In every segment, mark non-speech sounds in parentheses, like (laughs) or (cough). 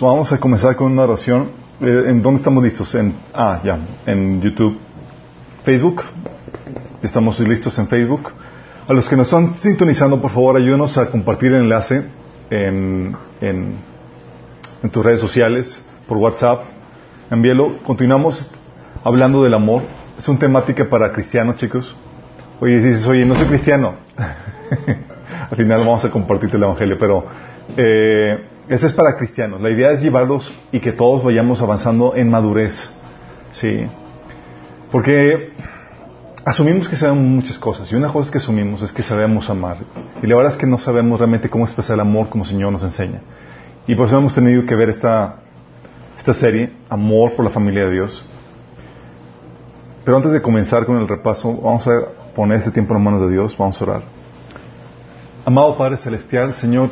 Vamos a comenzar con una oración. Eh, ¿En dónde estamos listos? En, ah, ya, en YouTube. Facebook. Estamos listos en Facebook. A los que nos están sintonizando, por favor, ayúdenos a compartir el enlace en, en, en tus redes sociales, por WhatsApp. Envíelo. Continuamos hablando del amor. Es una temática para cristianos, chicos. Oye, dices, oye, no soy cristiano. (laughs) Al final vamos a compartirte el Evangelio, pero... Eh, ese es para cristianos. La idea es llevarlos y que todos vayamos avanzando en madurez. ¿Sí? Porque asumimos que sabemos muchas cosas. Y una cosa que asumimos es que sabemos amar. Y la verdad es que no sabemos realmente cómo expresar el amor como el Señor nos enseña. Y por eso hemos tenido que ver esta, esta serie, Amor por la familia de Dios. Pero antes de comenzar con el repaso, vamos a poner este tiempo en manos de Dios. Vamos a orar. Amado Padre Celestial, Señor,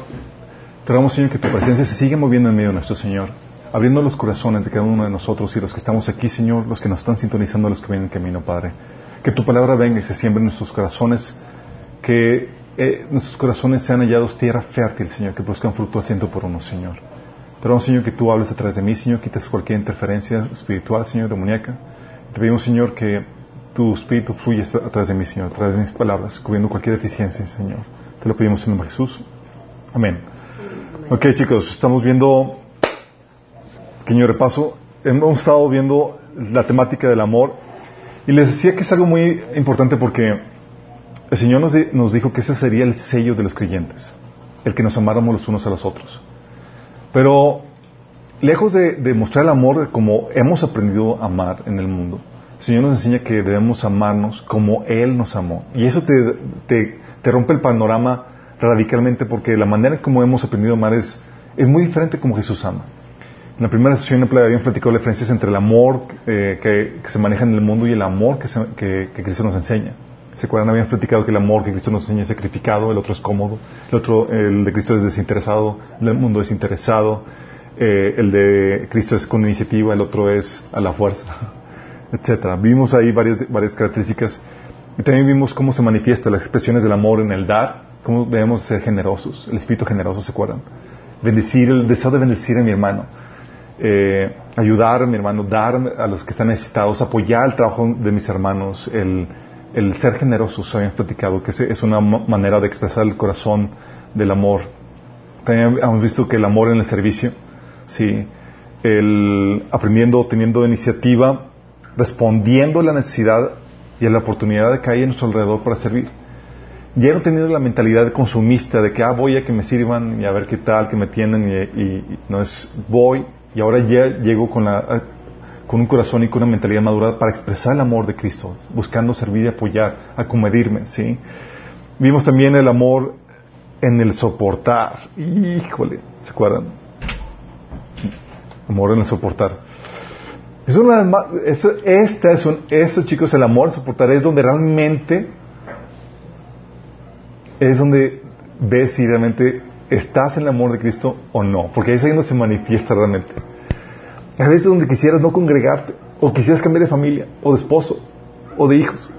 te rogamos, Señor, que tu presencia se siga moviendo en medio de nuestro Señor, abriendo los corazones de cada uno de nosotros y los que estamos aquí, Señor, los que nos están sintonizando, los que vienen en camino, Padre. Que tu palabra venga y se siembre en nuestros corazones, que eh, nuestros corazones sean hallados tierra fértil, Señor, que produzcan fruto al por uno, Señor. Te rogamos, Señor, que tú hables a través de mí, Señor, quites cualquier interferencia espiritual, Señor, demoníaca. Te pedimos, Señor, que tu espíritu fluya a través de mí, Señor, a través de mis palabras, cubriendo cualquier deficiencia, Señor. Te lo pedimos en nombre de Jesús. Amén. Ok, chicos, estamos viendo, pequeño repaso, hemos estado viendo la temática del amor y les decía que es algo muy importante porque el Señor nos, nos dijo que ese sería el sello de los creyentes, el que nos amáramos los unos a los otros. Pero lejos de, de mostrar el amor como hemos aprendido a amar en el mundo, el Señor nos enseña que debemos amarnos como Él nos amó. Y eso te, te rompe el panorama radicalmente porque la manera en como hemos aprendido a amar es, es muy diferente como Jesús ama. En la primera sesión habían platicado la diferencia entre el amor eh, que, se maneja en el mundo y el amor que, Cristo nos enseña. ¿Se acuerdan? Habían platicado que el amor que Cristo nos enseña es sacrificado, el otro es cómodo, el otro, el de Cristo es desinteresado, el mundo es interesado, eh, el de Cristo es con iniciativa, el otro es a la fuerza, (laughs) etcétera. Vimos ahí varias, varias características y también vimos cómo se manifiesta las expresiones del amor en el dar cómo debemos ser generosos, el espíritu generoso, ¿se acuerdan? Bendecir, el deseo de bendecir a mi hermano, eh, ayudar a mi hermano, dar a los que están necesitados, apoyar el trabajo de mis hermanos, el, el ser generosos, habíamos platicado, que es una manera de expresar el corazón del amor. También hemos visto que el amor en el servicio, sí, el aprendiendo, teniendo iniciativa, respondiendo a la necesidad y a la oportunidad que hay en nuestro alrededor para servir ya no teniendo la mentalidad consumista de que, ah, voy a que me sirvan y a ver qué tal, que me tienen y, no es, voy y ahora ya llego con, la, con un corazón y con una mentalidad madura para expresar el amor de Cristo, buscando servir y apoyar, acomedirme, ¿sí? Vimos también el amor en el soportar. Híjole, ¿se acuerdan? Amor en el soportar. Es una, eso, esta es un, eso chicos, el amor en soportar es donde realmente es donde ves si realmente estás en el amor de Cristo o no, porque ahí es donde se manifiesta realmente. A veces donde quisieras no congregarte, o quisieras cambiar de familia, o de esposo, o de hijos.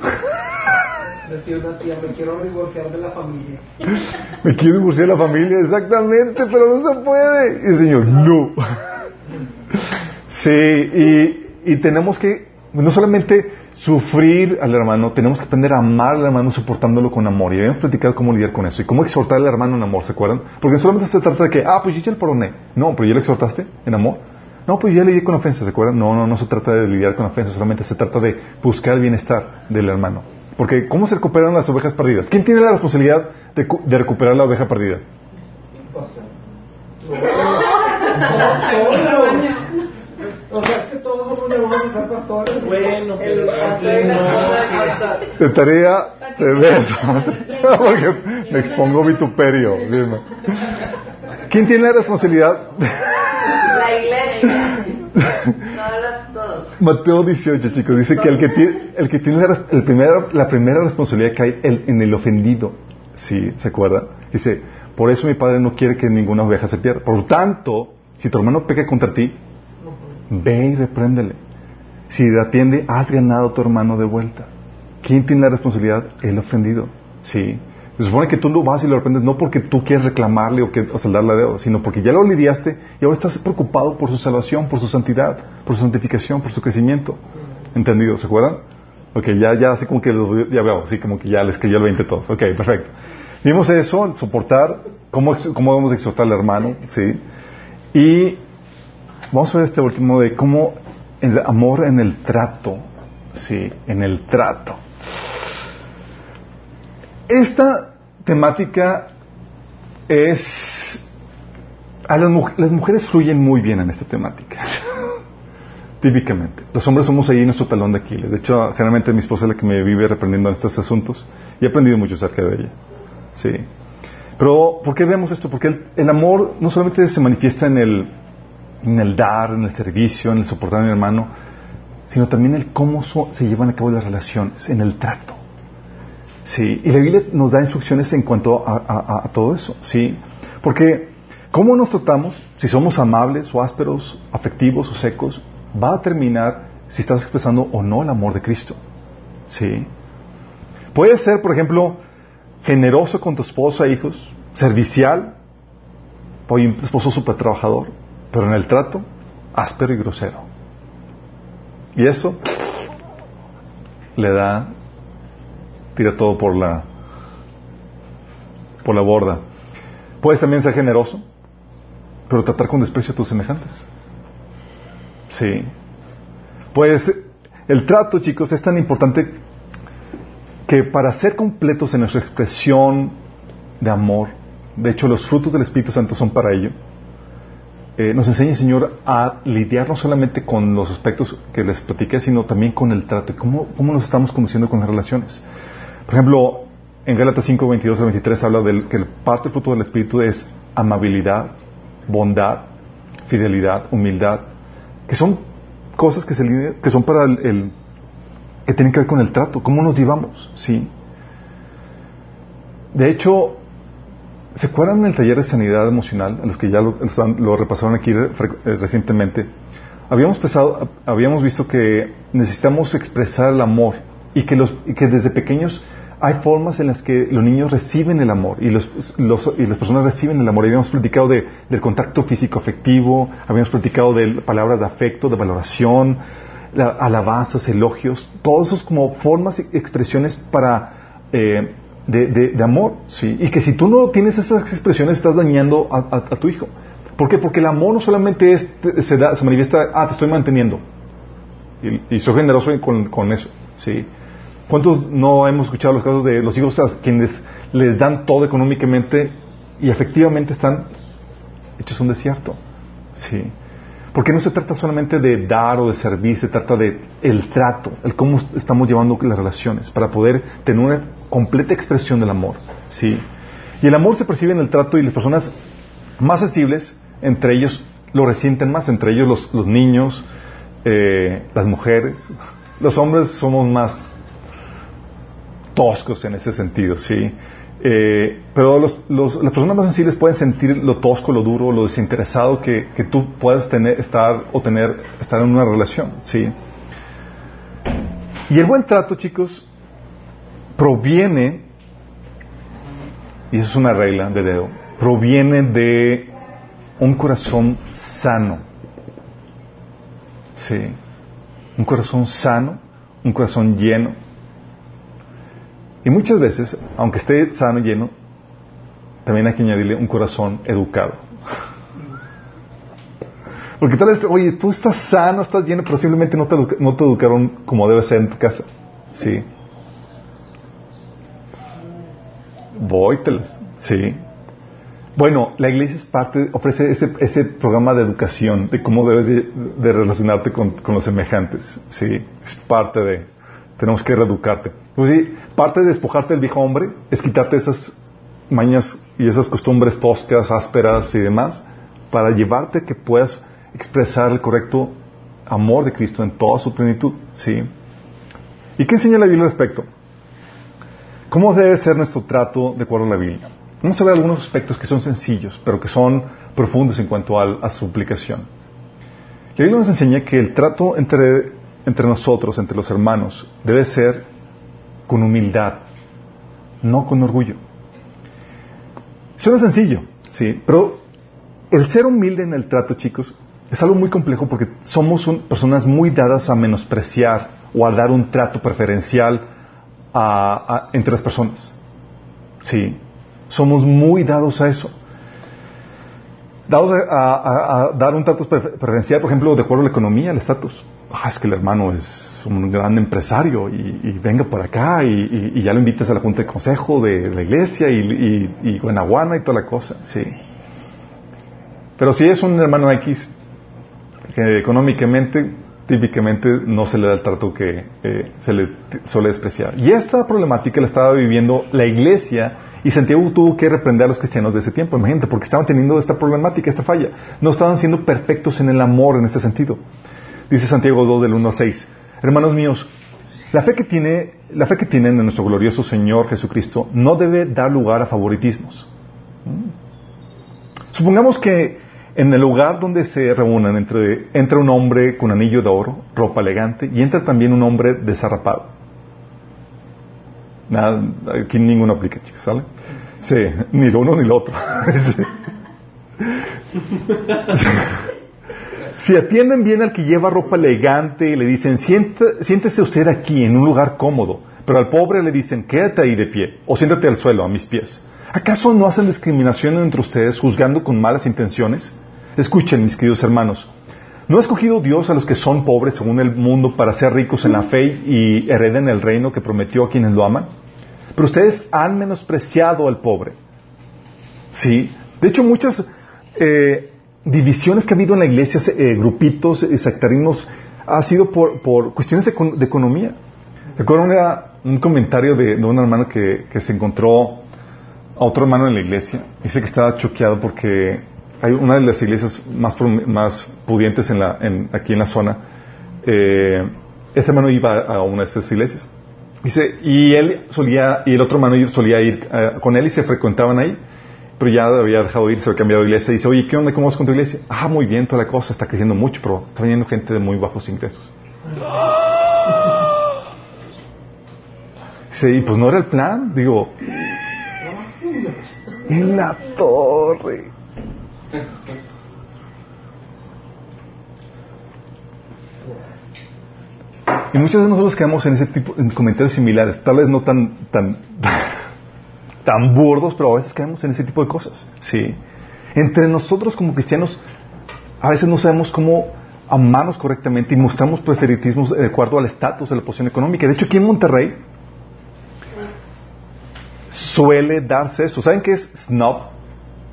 (laughs) Decía una tía, me quiero divorciar de la familia. (laughs) me quiero divorciar de la familia, exactamente, pero no se puede. Y el Señor, no. (laughs) sí, y, y tenemos que no solamente sufrir al hermano, tenemos que aprender a amar al hermano soportándolo con amor. Y habíamos platicado cómo lidiar con eso y cómo exhortar al hermano en amor, ¿se acuerdan? Porque solamente se trata de que, ah, pues yo ya le perdoné. No, pero ya lo exhortaste en amor. No, pues ya le di con ofensa, ¿se acuerdan? No, no, no se trata de lidiar con ofensa, solamente se trata de buscar el bienestar del hermano. Porque, ¿cómo se recuperan las ovejas perdidas? ¿Quién tiene la responsabilidad de, de recuperar la oveja perdida? (laughs) O sea, es que todos somos de ser pastores. Bueno, el, de tarea de beso. (laughs) Porque me expongo vituperio. ¿Quién tiene la responsabilidad? La iglesia. (laughs) todos. Mateo 18, chicos, dice que el que tiene, el que tiene la, el primera, la primera responsabilidad que hay en el ofendido. ¿Sí? ¿Se acuerda? Dice, por eso mi padre no quiere que ninguna oveja se pierda. Por tanto, si tu hermano peca contra ti, Ve y repréndele. Si atiende, has ganado a tu hermano de vuelta. ¿Quién tiene la responsabilidad? El ofendido. Sí. Se supone que tú lo vas y lo aprendes no porque tú quieres reclamarle o, que, o saldar la deuda, sino porque ya lo lidiaste y ahora estás preocupado por su salvación, por su santidad, por su santificación, por su crecimiento. ¿Entendido? ¿Se acuerdan? Ok, ya, ya así como que lo- ya veo, así como que ya les cayó el 20 todos. Ok, perfecto. Vimos eso, el soportar, cómo, cómo debemos exhortar al hermano, ¿sí? Y vamos a ver este último de cómo el amor en el trato, ¿sí? En el trato. Esta temática es... A las, las mujeres fluyen muy bien en esta temática. (laughs) Típicamente. Los hombres somos ahí nuestro talón de Aquiles. De hecho, generalmente mi esposa es la que me vive reprendiendo en estos asuntos y he aprendido mucho acerca de ella. Sí. Pero, ¿por qué vemos esto? Porque el amor no solamente se manifiesta en el, en el dar, en el servicio, en el soportar a mi hermano, sino también el cómo se llevan a cabo las relaciones, en el trato. Sí, y la Biblia nos da instrucciones en cuanto a, todo eso, sí, porque cómo nos tratamos, si somos amables o ásperos, afectivos o secos, va a determinar si estás expresando o no el amor de Cristo, sí. Puedes ser, por ejemplo, generoso con tu esposa e hijos, servicial, oye, un esposo súper trabajador, pero en el trato, áspero y grosero. Y eso le da tira todo por la por la borda. Puedes también ser generoso, pero tratar con desprecio a tus semejantes. Sí. Pues el trato, chicos, es tan importante que para ser completos en nuestra expresión de amor, de hecho los frutos del Espíritu Santo son para ello, eh, nos enseña el Señor a lidiar no solamente con los aspectos que les platiqué, sino también con el trato y cómo, cómo nos estamos conduciendo con las relaciones. Por ejemplo, en Gálatas 5, 22 al 23 habla del que el parte fruto del Espíritu es amabilidad, bondad, fidelidad, humildad, que son cosas que, se, que son para el, el- que tienen que ver con el trato, cómo nos llevamos, ¿sí? De hecho, ¿se acuerdan del taller de sanidad emocional, a los que ya lo, lo repasaron aquí fre- eh, recientemente? Habíamos, pensado, habíamos visto que necesitamos expresar el amor y que, los, que desde pequeños hay formas en las que los niños reciben el amor y, los, los- y las personas reciben el amor. Habíamos platicado de- del contacto físico afectivo, habíamos platicado de palabras de afecto, de valoración, la- alabanzas, elogios, todos esos como formas y expresiones para eh, de, de- de amor, sí. Y que si tú no tienes esas expresiones estás dañando a, a- tu hijo. ¿Por qué? Porque el amor no solamente es, se, da- se manifiesta, ah, te estoy manteniendo. Y, y soy generoso con, con eso, sí. ¿Cuántos no hemos escuchado los casos de los hijos a quienes les dan todo económicamente y efectivamente están hechos un desierto? Sí. Porque no se trata solamente de dar o de servir, se trata de el trato, el cómo estamos llevando las relaciones para poder tener una completa expresión del amor. Sí. Y el amor se percibe en el trato y las personas más sensibles, entre ellos lo resienten más, entre ellos los, niños, eh, las mujeres. Los hombres somos más toscos en ese sentido, sí. Eh, pero los- las personas más sensibles pueden sentir lo tosco, lo duro, lo desinteresado que, que tú puedas tener, estar o tener, estar en una relación, sí. Y el buen trato, chicos, proviene, y eso es una regla de dedo, proviene de un corazón sano. Sí. Un corazón sano, un corazón lleno. Y muchas veces, aunque esté sano y lleno, también hay que añadirle un corazón educado. Porque tal vez, oye, tú estás sano, estás lleno, pero simplemente no te, no te educaron como debe ser en tu casa. Sí. Vóytelas. Sí. Bueno, la iglesia es parte, ofrece ese, ese programa de educación de cómo debes de, de relacionarte con, con los semejantes. Sí, es parte de, tenemos que reeducarte. Pues sí, parte de despojarte del viejo hombre es quitarte esas mañas y esas costumbres toscas, ásperas y demás, para llevarte a que puedas expresar el correcto amor de Cristo en toda su plenitud. Sí. ¿Y qué enseña la Biblia al respecto? ¿Cómo debe ser nuestro trato de acuerdo a la Biblia? Vamos a ver algunos aspectos que son sencillos, pero que son profundos en cuanto al- a, su aplicación. La Biblia nos enseña que el trato entre, entre nosotros, entre los hermanos, debe ser con humildad, no con orgullo. Suena sencillo, sí, pero el ser humilde en el trato, chicos, es algo muy complejo porque somos un- personas muy dadas a menospreciar o a dar un trato preferencial a- entre las personas. Sí, somos muy dados a eso. Dados a, a- dar un trato prefer- preferencial, por ejemplo, de acuerdo a la economía, el estatus. Ah, es que el hermano es un gran empresario y, venga por acá y, ya lo invitas a la junta de consejo de la iglesia y, y, guanaguana y toda la cosa, sí. Pero si es un hermano X, que económicamente, típicamente no se le da el trato que eh, se le suele despreciar. Y esta problemática la estaba viviendo la iglesia y Santiago tuvo que reprender a los cristianos de ese tiempo, imagínate, porque estaban teniendo esta problemática, esta falla. No estaban siendo perfectos en el amor en ese sentido. Dice Santiago 2 del 1 al 6. Hermanos míos, la fe que tiene, la fe que tienen en nuestro glorioso Señor Jesucristo no debe dar lugar a favoritismos. Supongamos que en el lugar donde se reúnan entre, entra un hombre con anillo de oro, ropa elegante, y entra también un hombre desarrapado. Nada, aquí ninguno aplica, chicos, ¿sale? Sí, ni lo uno ni lo otro. (laughs) Sí. (laughs) Si atienden bien al que lleva ropa elegante y le dicen, "Sienta- siéntese usted aquí en un lugar cómodo, pero al pobre le dicen, quédate ahí de pie o siéntate al suelo a mis pies. ¿Acaso no hacen discriminación entre ustedes juzgando con malas intenciones? Escuchen, mis queridos hermanos, ¿no ha escogido Dios a los que son pobres según el mundo para ser ricos en la fe y hereden el reino que prometió a quienes lo aman? Pero ustedes han menospreciado al pobre. Sí. De hecho, muchas eh, divisiones que ha habido en la iglesia, eh, grupitos, eh, sectarismos, ha sido por, por cuestiones de, de economía. Recuerdo una- un comentario de, de un hermano que, que se encontró a otro hermano en la iglesia. Dice que estaba choqueado porque hay una de las iglesias más, más pudientes en la, en- aquí en la zona. Eh, ese hermano iba a una de esas iglesias. Dice, y él solía, y el otro hermano solía ir eh, con él y se frecuentaban ahí, pero ya había dejado de ir, se había cambiado de iglesia. Y dice, oye, ¿qué onda? ¿Cómo vas con tu iglesia? Ah, muy bien, toda la cosa está creciendo mucho, pero está viniendo gente de muy bajos ingresos. Y pues no era el plan, digo, en la torre. Y muchas veces nosotros quedamos en ese tipo, en comentarios similares, tal vez no tan, tan, (laughs) tan burdos, pero a veces caemos en ese tipo de cosas. Sí. Entre nosotros como cristianos, a veces no sabemos cómo amarnos correctamente y mostramos preferitismos de acuerdo al estatus de la posición económica. De hecho, aquí en Monterrey suele darse eso. ¿Saben qué es snob?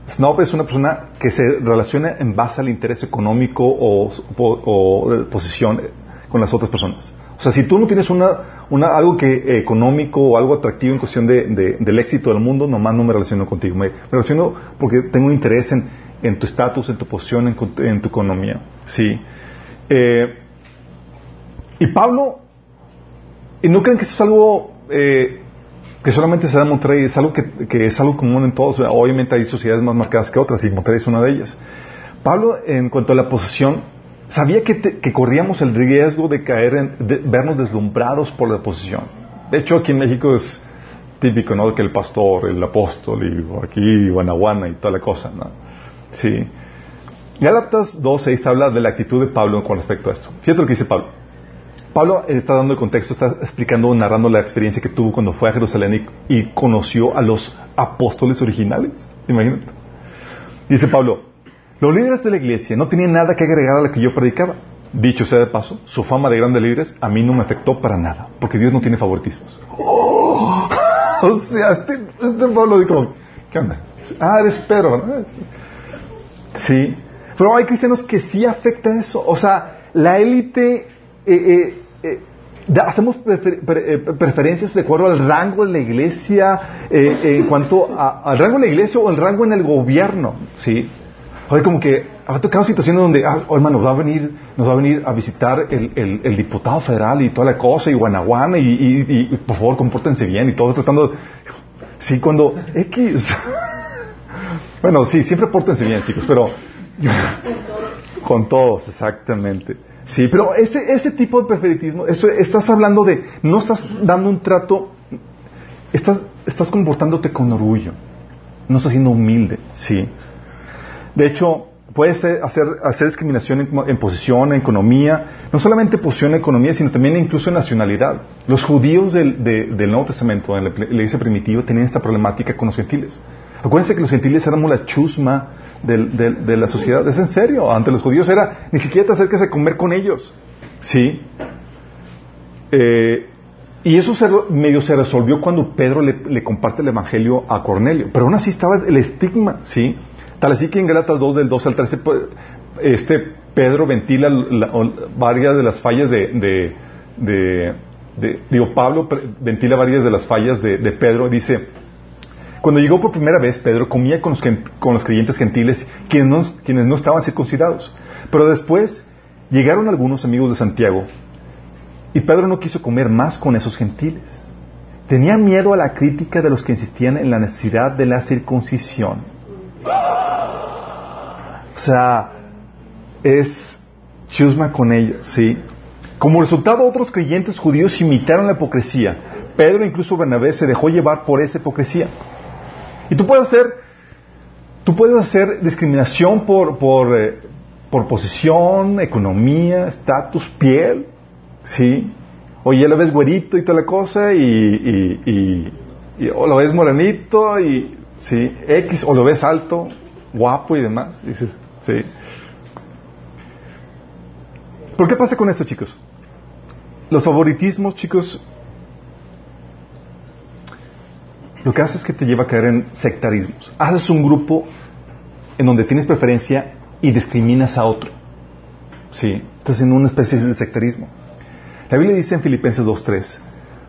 Snob es una persona que se relaciona en base al interés económico o, o- o de posición con las otras personas. O sea, si tú no tienes una, una- algo que eh, económico o algo atractivo en cuestión de, de- del éxito del mundo, nomás no me relaciono contigo. Me, me relaciono porque tengo interés en, en tu estatus, en tu posición, en, tu economía. Sí. Eh, y Pablo, y no creen que eso es algo eh, que solamente se da en Monterrey, es algo que, que es algo común en todos. Obviamente hay sociedades más marcadas que otras y Monterrey es una de ellas. Pablo, en cuanto a la posesión, sabía que, corríamos el riesgo de caer en, de vernos deslumbrados por la posición. De hecho, aquí en México es típico, ¿no? Que el pastor, el apóstol, y aquí Guanaguana y toda la cosa, ¿no? Sí. Gálatas 2.6 habla de la actitud de Pablo con respecto a esto. Fíjate lo que dice Pablo. Pablo está dando el contexto, está explicando, narrando la experiencia que tuvo cuando fue a Jerusalén y, y conoció a los apóstoles originales. Imagínate. Dice Pablo, los líderes de la iglesia no tenían nada que agregar a lo que yo predicaba. Dicho sea de paso, su fama de grandes líderes a mí no me afectó para nada, porque Dios no tiene favoritismos. ¡Oh! (laughs) O sea, este, este Pablo dijo, ¿qué onda? Ah, eres Pedro. Sí. Pero hay cristianos que sí afecta eso. O sea, la élite, eh, eh, eh, hacemos prefer- eh, preferencias de acuerdo al rango de la iglesia, eh, en cuanto a- al rango de la iglesia o el rango en el gobierno. Sí. Oye, como que ha tocado situaciones donde, ah, oh, hermano, nos va a venir, nos va a venir a visitar el, diputado federal y toda la cosa, y Guanaguana, y, por favor, compórtense bien, y todo tratando. Sí, cuando X... (laughs) bueno, sí, siempre pórtense bien, chicos, pero... (laughs) Con todos, exactamente. Sí, pero ese, ese tipo de preferitismo, eso, estás hablando de, no estás dando un trato, estás, estás comportándote con orgullo. no está siendo humilde, ¿sí? De hecho, puede ser- hacer, hacer discriminación en, posición, en economía, no solamente posición en economía, sino también incluso en nacionalidad. Los judíos del, de- del Nuevo Testamento, en la iglesia primitiva, tenían esta problemática con los gentiles. Acuérdense que los gentiles éramos la chusma del- de la sociedad. Es en serio, ante los judíos era, ni siquiera te acerques a comer con ellos. ¿Sí? Eh, y eso se medio se resolvió cuando Pedro le, le comparte el Evangelio a Cornelio. Pero aún así estaba el estigma, ¿sí? Tal así que en Galatas 2, del 12 al 13, pues, este Pedro ventila varias de las fallas de, de- de- digo, Pablo ventila varias de las fallas de, Pedro. Dice, cuando llegó por primera vez, Pedro comía con los, con los creyentes gentiles, quienes no, quienes no estaban circuncidados. Pero después llegaron algunos amigos de Santiago y Pedro no quiso comer más con esos gentiles. Tenía miedo a la crítica de los que insistían en la necesidad de la circuncisión. O sea, es chusma con ellos, ¿sí? Como resultado, otros creyentes judíos imitaron la hipocresía. Pedro, incluso Bernabé, se dejó llevar por esa hipocresía. Y tú puedes hacer, tú puedes hacer discriminación por, por, eh, por posición, economía, estatus, piel, ¿sí? O ya lo ves güerito y toda la cosa, y, y- o lo ves morenito, y, ¿sí? X, o lo ves alto, guapo y demás. Dices, ¿sí? ¿Por qué pasa con esto, chicos? Los favoritismos, chicos, lo que hace es que te lleva a caer en sectarismos. Haces un grupo en donde tienes preferencia y discriminas a otro. Sí, estás en una especie de sectarismo. La Biblia dice en Filipenses 2.3,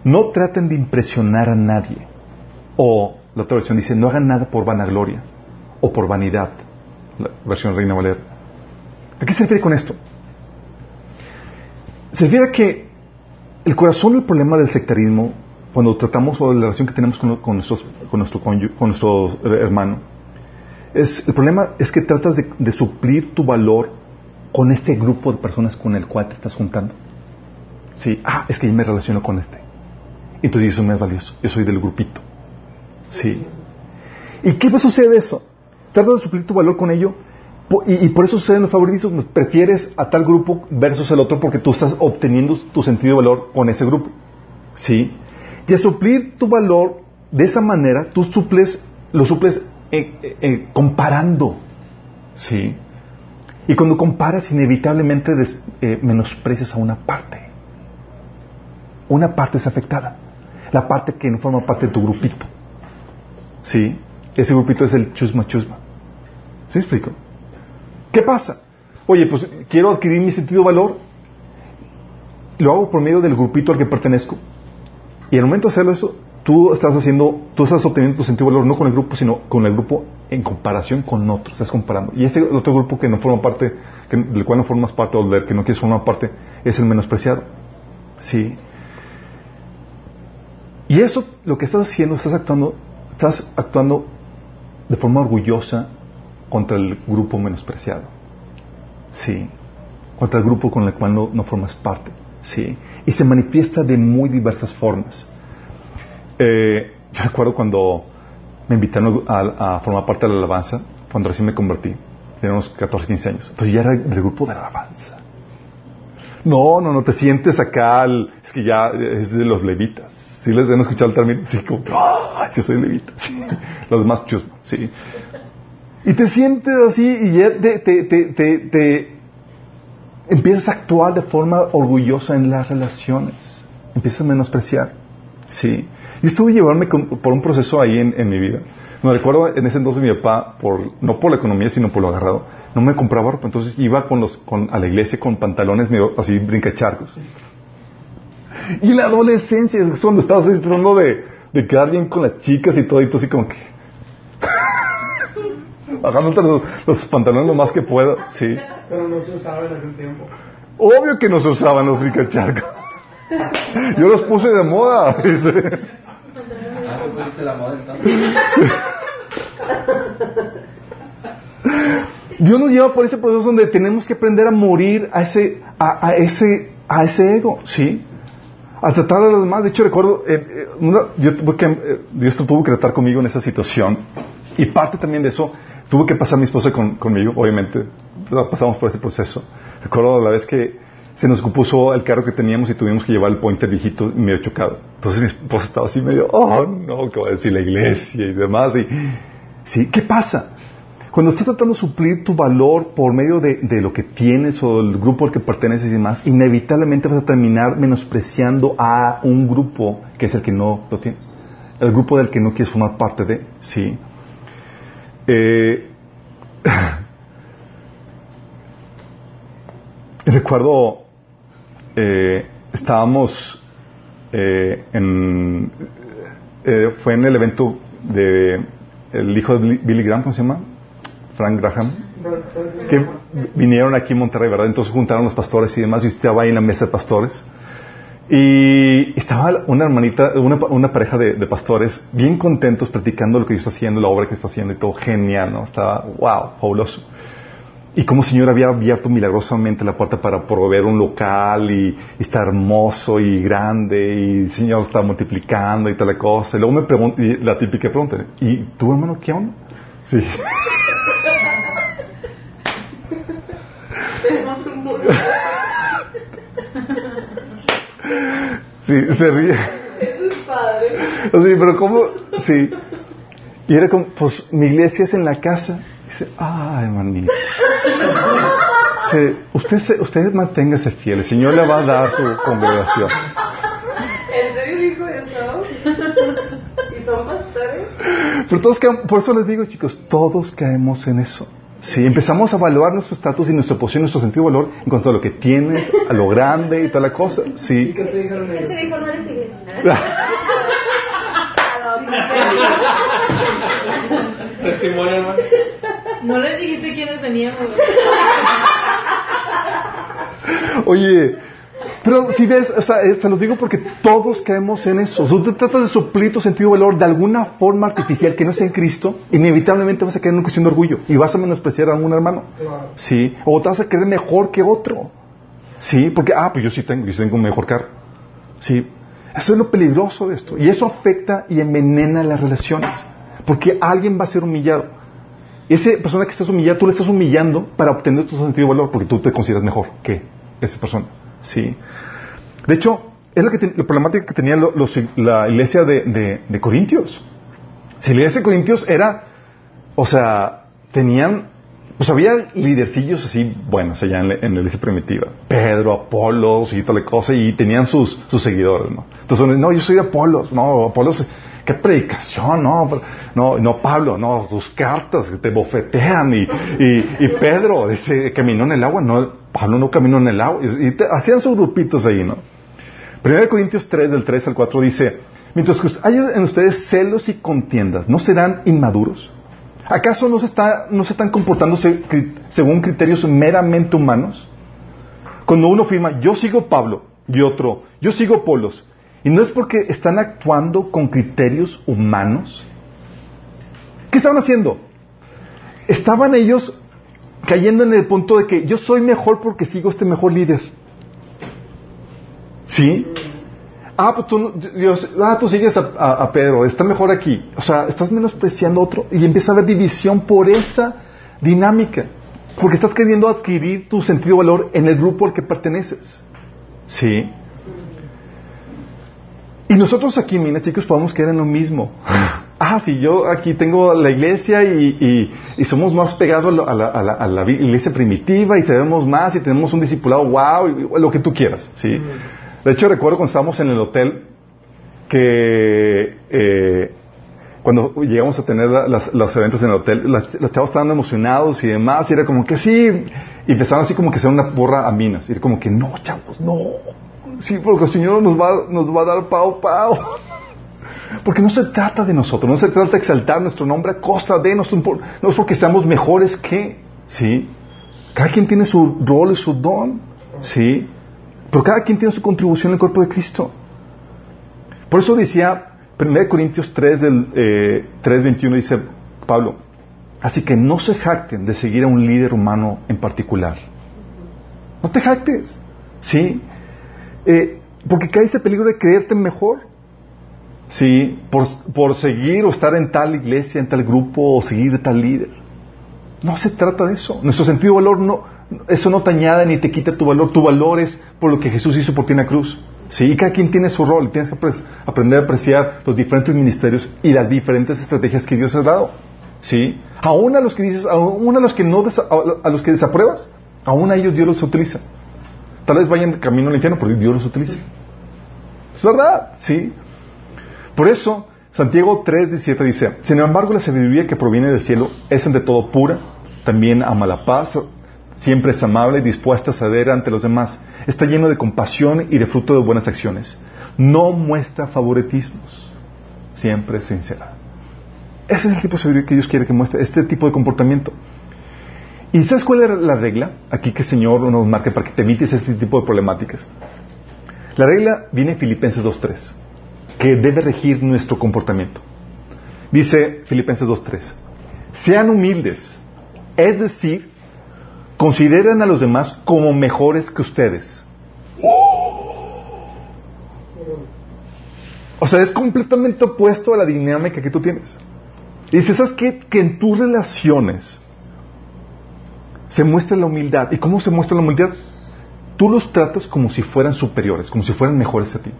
no traten de impresionar a nadie. O la otra versión dice, no hagan nada por vanagloria o por vanidad. La versión Reina Valera. ¿A qué se refiere con esto? Se refiere a que el corazón del problema del sectarismo, cuando tratamos de la relación que tenemos con, nuestros, con, nuestro, con nuestro hermano, es, el problema es que tratas de, de suplir tu valor con ese grupo de personas con el cual te estás juntando. Sí, ah, es que yo me relaciono con este. Entonces yo soy más valioso, yo soy del grupito. Sí. ¿Y qué sucede eso? Tratas de suplir tu valor con ello y, por eso suceden los favoritismos. Prefieres a tal grupo versus el otro porque tú estás obteniendo tu sentido de valor con ese grupo. ¿Sí? Y al suplir tu valor de esa manera, tú suples, lo suples eh, eh, eh, comparando. ¿Sí? Y cuando comparas, inevitablemente menosprecias a una parte. Una parte es afectada. La parte que no forma parte de tu grupito. ¿Sí? Ese grupito es el chusma chusma. ¿Sí explico? ¿Qué pasa? Oye, pues quiero adquirir mi sentido de valor. Lo hago por medio del grupito al que pertenezco. Y al momento de hacerlo eso, tú estás haciendo, tú estás obteniendo tu sentido de valor no con el grupo, sino con el grupo en comparación con otros. Estás comparando. Y ese otro grupo que no forma parte, que- del cual no formas parte o del que no quieres formar parte, es el menospreciado. Sí. Y eso, lo que estás haciendo, estás actuando, estás actuando de forma orgullosa contra el grupo menospreciado. Sí. Contra el grupo con el cual no, no formas parte. Sí. Y se manifiesta de muy diversas formas. Eh, yo recuerdo cuando me invitaron a, formar parte de la alabanza, cuando recién me convertí. Tenía unos 14, 15 años. Entonces ya era del grupo de la alabanza. No, no, no te sientes acá, al- es que ya es de los levitas. ¿Sí les han escuchado el término? Sí, como, ¡ah! Yo soy levita. Los demás chusma, sí. Y te sientes así y ya te, te, te, te, te empiezas a actuar de forma orgullosa en las relaciones. Empiezas a menospreciar. Sí. Yo estuve llevarme con- por un proceso ahí en, en mi vida. Me recuerdo en ese entonces mi papá, por, no por la economía, sino por lo agarrado, no me compraba ropa. Entonces iba con los, con, a la iglesia con pantalones medio así brincacharcos. Y la adolescencia es cuando estabas tratando de, de quedar bien con las chicas y todo, y tú así como que. (laughs) Bajándote los, los pantalones lo más que puedo, sí. Pero no se usaba en aquel tiempo. Obvio que no se usaban los brincacharcos. Yo los puse de moda. dice. Ah, la moda. Dios nos lleva por ese proceso donde tenemos que aprender a morir a ese, a, a ese, a ese ego, ¿sí? A tratar a los demás. De hecho, recuerdo, eh, eh, yo tuve que, eh, Dios tuvo que tratar conmigo en esa situación. Y parte también de eso, tuvo que pasar mi esposa con- conmigo, obviamente, pasamos por ese proceso. Recuerdo la vez que se nos puso el carro que teníamos y tuvimos que llevar el pointer viejito y medio chocado. Entonces mi esposa estaba así medio, oh no, ¿qué va a decir la iglesia y demás? Y, sí, ¿qué pasa? Cuando estás tratando de suplir tu valor por medio de, de lo que tienes o del grupo al que perteneces y demás, inevitablemente vas a terminar menospreciando a un grupo que es el que no lo tiene. El grupo del que no quieres formar parte de, sí. Eh, (laughs) recuerdo, eh, estábamos eh, en, fue en el evento de el hijo de Billy Graham, ¿cómo se llama? Frank Graham, que vinieron aquí en Monterrey, ¿verdad? Entonces juntaron los pastores y demás, y estaba ahí en la mesa de pastores. Y estaba una hermanita, una, una pareja de, de pastores bien contentos platicando lo que yo estoy haciendo, la obra que estoy haciendo y todo genial, ¿no? Estaba, wow, fabuloso. Y como Señor había abierto milagrosamente la puerta para proveer un local y, y está hermoso y grande y el Señor está multiplicando y tal cosa. Y luego me pregunto, la típica pregunta, ¿y tú hermano qué onda? Sí. (laughs) Tenemos un burro. Sí, se ríe. Eso es padre. Sí, pero ¿cómo? Sí. Y era como, pues mi iglesia es en la casa. Dice, ay. Dice, usted, se- usted manténgase fiel, el Señor le va a dar su congregación. ¿En serio dijo eso? ¿Y son pastores? Pero todos caemos- por eso les digo, chicos, todos caemos en eso. Si empezamos a evaluar nuestro estatus y nuestra posición, nuestro sentido de valor en cuanto a lo que tienes, a lo grande y toda la cosa, ¿Y sí. qué te dijeron ¿Quién te dijo no eres? Testimonio, hermano. No les dijiste quiénes veníamos. Oye, pero si ves, o sea, eh, te los digo porque todos caemos en eso. Si tú tratas de suplir tu sentido de valor de alguna forma artificial que no sea en Cristo, inevitablemente vas a caer en una cuestión de orgullo y vas a menospreciar a algún hermano. Sí, o te vas a creer mejor que otro. Sí, porque, ah, pues yo sí tengo, yo tengo un mejor carro. Sí, eso es lo peligroso de esto. Y eso afecta y envenena las relaciones. Porque alguien va a ser humillado. Esa persona que estás humillada, tú le estás humillando para obtener tu sentido de valor, porque tú te consideras mejor que esa persona. Sí. De hecho, es lo que la problemática que tenía la iglesia de, de- Corintios. Si la iglesia de Corintios era, o sea, tenían, pues había lidercillos así buenos allá en la, en la iglesia primitiva. Pedro, Apolos y toda la cosa, y tenían sus, sus seguidores, ¿no? Entonces, no, yo soy de Apolos, no, Apolos, qué predicación, no, no, no, Pablo, no, sus cartas que te bofetean, y, y, Pedro, dice, caminó en el agua, no, Pablo no caminó en el agua, y, te- hacían sus grupitos ahí, ¿no? 1 Corintios 3, del 3 al 4 dice, mientras que haya en ustedes celos y contiendas, ¿no serán inmaduros? ¿Acaso no se, está, no se están comportándose según criterios meramente humanos? Cuando uno afirma, yo sigo Pablo, y otro, yo sigo Polos, y no es porque están actuando con criterios humanos. ¿Qué estaban haciendo? Estaban ellos cayendo en el punto de que yo soy mejor porque sigo este mejor líder. ¿Sí? Ah, pues tú, Dios, ah, tú sigues a, a- Pedro, está mejor aquí. O sea, estás menospreciando otro y empieza a haber división por esa dinámica. Porque estás queriendo adquirir tu sentido de valor en el grupo al que perteneces. ¿Sí? Y nosotros aquí, mira chicos, podemos caer en lo mismo. (laughs) Ah, si yo aquí tengo la iglesia y, y- y somos más pegados a la, a la- a la- a la vi- iglesia primitiva y tenemos más y tenemos un discipulado, wow, y- lo que tú quieras, ¿sí? De hecho, recuerdo cuando estábamos en el hotel que eh, cuando llegamos a tener la- las- los eventos en el hotel, las- los chavos estaban emocionados y demás, y era como que sí, y empezaron así como que hacer una porra a minas, y era como que no, chavos, no, sí, porque el Señor nos va, nos va a dar pao, pao. Porque no se trata de nosotros, no se trata de exaltar nuestro nombre a costa de nosotros, no es porque seamos mejores que, ¿sí? Cada quien tiene su rol y su don, ¿sí? Pero cada quien tiene su contribución el cuerpo de Cristo. Por eso decía 1 Corintios 3, del, eh, 3.21, dice Pablo, así que no se jacten de seguir a un líder humano en particular. No te jactes, ¿sí? Eh, porque cae ese peligro de creerte mejor. Sí, por, por seguir o estar en tal iglesia, en tal grupo o seguir tal líder. No se trata de eso. Nuestro sentido de valor no, eso no te añade ni te quita tu valor. Tu valor es por lo que Jesús hizo por ti en la cruz. Sí, y cada quien tiene su rol. Tienes que apre- aprender a apreciar los diferentes ministerios y las diferentes estrategias que Dios ha dado. Sí, aún a los que dices, aún a los que no, a los que desapruebas, aún a ellos Dios los utiliza. Tal vez vayan camino al infierno, pero Dios los utiliza. Es verdad, sí. Por eso, Santiago 3:17 dice, sin embargo la sabiduría que proviene del cielo es ante todo pura, también ama la paz, siempre es amable y dispuesta a ceder ante los demás, está lleno de compasión y de fruto de buenas acciones, no muestra favoritismos, siempre es sincera. Ese es el tipo de sabiduría que Dios quiere que muestre, este tipo de comportamiento. ¿Y sabes cuál es la regla aquí que el Señor nos marca para que te evites este tipo de problemáticas? La regla viene en Filipenses 2.3, que debe regir nuestro comportamiento. Dice Filipenses 2.3, sean humildes, es decir, consideren a los demás como mejores que ustedes. O sea, es completamente opuesto a la dinámica que tú tienes. Y ¿sabes qué? Que en tus relaciones se muestra la humildad. ¿Y cómo se muestra la humildad? Tú los tratas como si fueran superiores, como si fueran mejores a ti.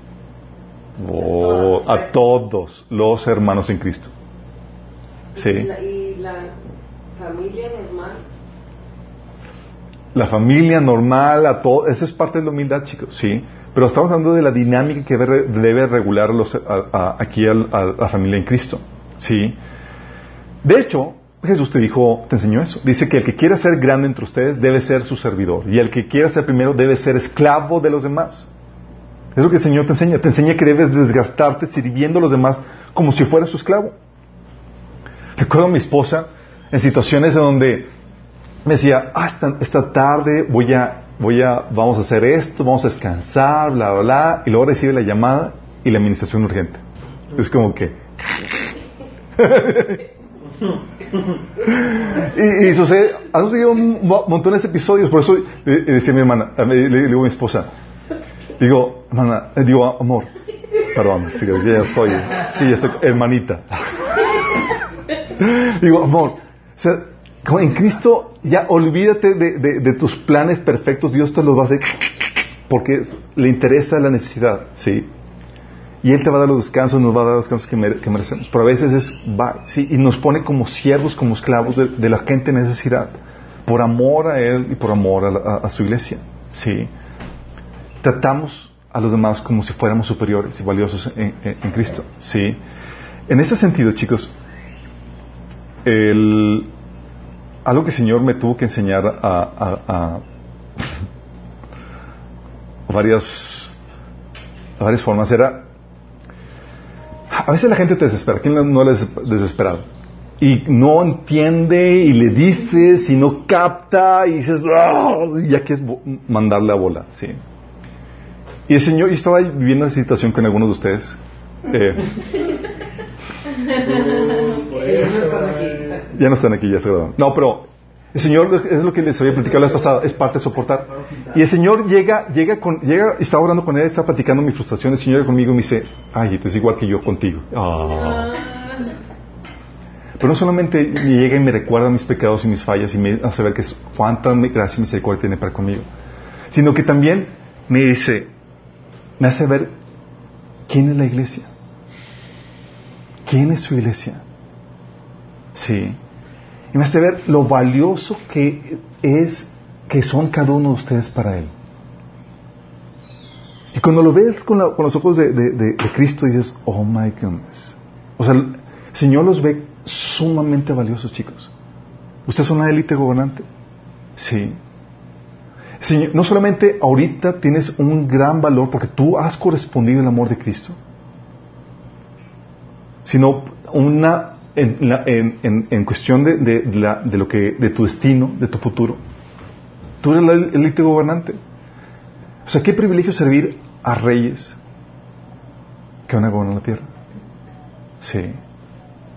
Oh, a todos los hermanos en Cristo. Sí. Y la, y la familia normal. La familia normal, a todo, esa es parte de la humildad, chicos, sí. Pero estamos hablando de la dinámica que debe, regular los- a- a- aquí a, la familia en Cristo, sí. De hecho, Jesús te dijo, te enseñó eso. Dice que el que quiera ser grande entre ustedes debe ser su servidor. Y el que quiera ser primero debe ser esclavo de los demás. Es lo que el Señor te enseña. Te enseña que debes desgastarte sirviendo a los demás como si fueras su esclavo. Recuerdo a mi esposa en situaciones en donde me decía, ah, esta, esta tarde voy a, voy a, vamos a hacer esto, vamos a descansar, bla, bla, bla, y luego recibe la llamada y la administración urgente. Es como que... (laughs) y, y sucede, ha sucedido montones de episodios, por eso le, le decía a mi hermana, le, digo a mi esposa, digo, hermana, eh, digo, amor, perdón, sí, ya estoy, sí, ya estoy, hermanita. (laughs) Digo, amor, o sea, como en Cristo ya olvídate de, de- tus planes perfectos, Dios te los va a hacer porque le interesa la necesidad, ¿sí? Y Él te va a dar los descansos, nos va a dar los descansos que, mere- que merecemos. Pero a veces es, va, ¿sí? Y nos pone como siervos, como esclavos de, la gente en necesidad, por amor a Él y por amor a, su iglesia, ¿sí? Tratamos a los demás como si fuéramos superiores y valiosos en, Cristo, ¿sí? En ese sentido, chicos, el, algo que el Señor me tuvo que enseñar a, a- (laughs) varias, varias formas era, a veces la gente te desespera, ¿quién no- le es desesperado? Y no entiende y le dices y no capta y dices, "Ah", y ya quieres mandarle a bola, ¿sí? Y el Señor, yo estaba viviendo esa situación con algunos de ustedes. eh. (laughs) Ya no están aquí, ya se graduaron. No, pero el Señor es lo que les había platicado la vez pasada, es parte de soportar. Y el Señor llega, llega con, llega, estaba orando con él, está platicando mi frustración, el Señor llega conmigo y me dice, ay, es igual que yo contigo. Ah. Pero no solamente me llega y me recuerda mis pecados y mis fallas y me hace ver que es cuánta gracia y misericordia tiene para conmigo, sino que también me dice, me hace ver quién es la iglesia, quién es su iglesia. Sí. Y me hace ver lo valioso que es, que son cada uno de ustedes para Él. Y cuando lo ves con, la- con los ojos de, de- de- Cristo dices, oh my goodness. O sea, el Señor los ve sumamente valiosos, chicos. Usted es una élite gobernante. Sí. Señor, no solamente ahorita tienes un gran valor porque tú has correspondido al amor de Cristo, sino una en, la- en- en- en cuestión de, de la- de lo que de tu destino, de tu futuro. Tú eres la élite gobernante. O sea, qué privilegio servir a reyes que van a gobernar la tierra. Sí.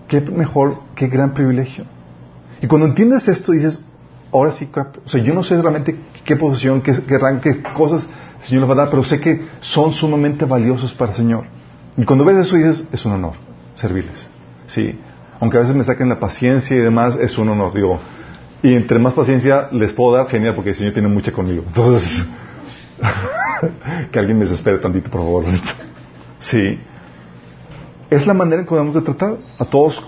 Qué mejor, qué gran privilegio. Y cuando entiendes esto dices, ahora sí, o sea, yo no sé realmente qué posición, qué, qué rango, qué cosas el Señor les va a dar, pero sé que son sumamente valiosos para el Señor. Y cuando ves eso dices, es un honor servirles. Sí. Aunque a veces me saquen la paciencia y demás, es un honor. Digo, y entre más paciencia les puedo dar, genial, porque el Señor tiene mucha conmigo. Entonces, (laughs) que alguien me desespere tantito, por favor. Sí. Es la manera en que debemos de tratar a todos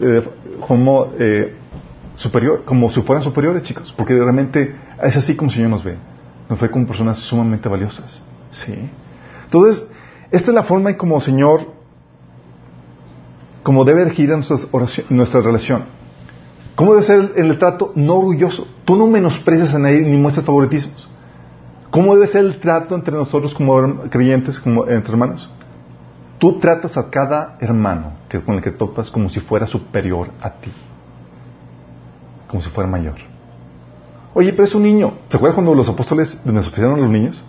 eh, como eh, superior, como si fueran superiores, chicos, porque realmente es así como el Señor nos ve. Nos ve como personas sumamente valiosas. Sí. Entonces, esta es la forma en como el Señor, como debe regir nuestra relación. ¿Cómo debe ser el, trato? No orgulloso. Tú no menosprecias a nadie ni muestras favoritismos. ¿Cómo debe ser el trato entre nosotros como creyentes, como entre hermanos? Tú tratas a cada hermano con el que topas como si fuera superior a ti. Como si fuera mayor. Oye, pero es un niño. ¿Se acuerdan cuando los apóstoles menospreciaron a los niños?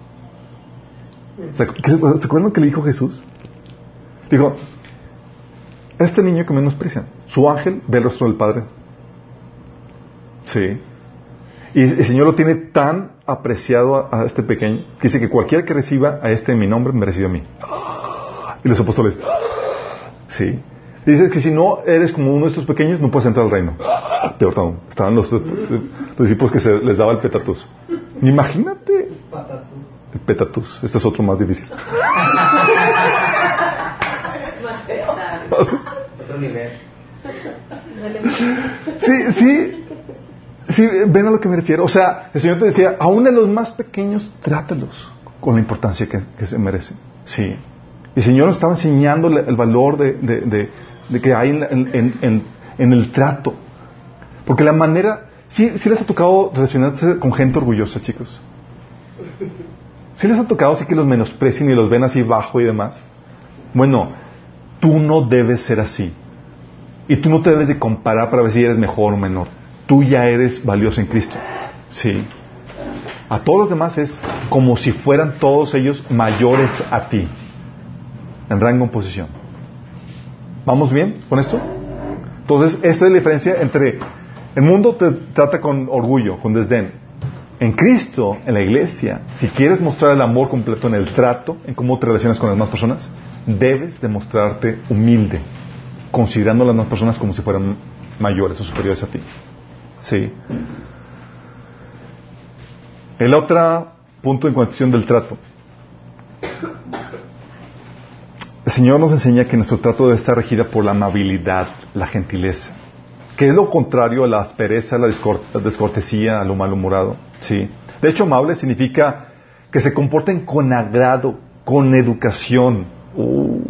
¿Se acuerdan que le dijo Jesús? Dijo, este niño que menosprecian, su ángel ve el rostro del Padre. Sí. Y el Señor lo tiene tan apreciado a, este pequeño que dice que cualquiera que reciba a este en mi nombre me recibe a mí. Y los apóstoles, sí. Dices que si no eres como uno de estos pequeños, no puedes entrar al reino. Peor aún, estaban los, los, discípulos que se les daba el petatus. Imagínate. El petatus. Este es otro más difícil. (laughs) Otro nivel. Sí, sí. Sí, ven a lo que me refiero. O sea, el Señor te decía, aún en los más pequeños, trátalos con la importancia que, que se merecen. Sí. El Señor nos estaba enseñando el valor de, de, de, que hay en, en, en, el trato. Porque la manera, sí, sí les ha tocado relacionarse con gente orgullosa, chicos. Sí les ha tocado, sí que los menosprecien y los ven así bajo y demás. Bueno, tú no debes ser así. Y tú no te debes de comparar para ver si eres mejor o menor. Tú ya eres valioso en Cristo. Sí. A todos los demás es como si fueran todos ellos mayores a ti en rango en posición. ¿Vamos bien con esto? Entonces, esta es la diferencia entre el mundo te trata con orgullo, con desdén. En Cristo, en la iglesia, si quieres mostrar el amor completo en el trato, en cómo te relacionas con las demás personas, debes demostrarte humilde, considerando a las demás personas como si fueran mayores o superiores a ti. Sí. El otro punto en cuestión del trato. El Señor nos enseña que nuestro trato debe estar regida por la amabilidad, la gentileza, que es lo contrario a la aspereza, la descortesía, a lo malhumorado. Sí. De hecho, amable significa que se comporten con agrado, con educación. Uh.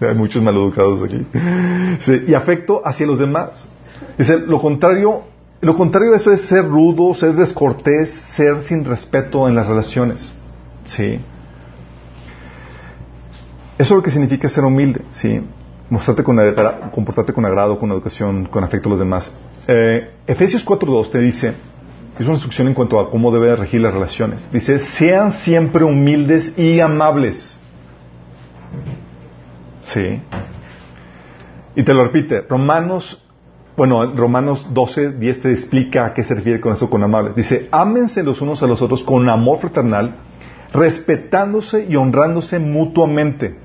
(laughs) Hay muchos maleducados aquí. Y afecto hacia los demás. Dice, lo contrario, lo contrario de eso es ser rudo, ser descortés, ser sin respeto en las relaciones. Sí. Eso es lo que significa ser humilde, ¿sí? Mostrarte con, comportarte con agrado, con educación, con afecto a los demás. Eh, Efesios 4.2 te dice, es una instrucción en cuanto a cómo debe regir las relaciones. Dice, sean siempre humildes y amables. Sí. Y te lo repite, Romanos, bueno, Romanos 12, 10 te explica a qué se refiere con eso con amables. Dice, ámense los unos a los otros con amor fraternal, respetándose y honrándose mutuamente.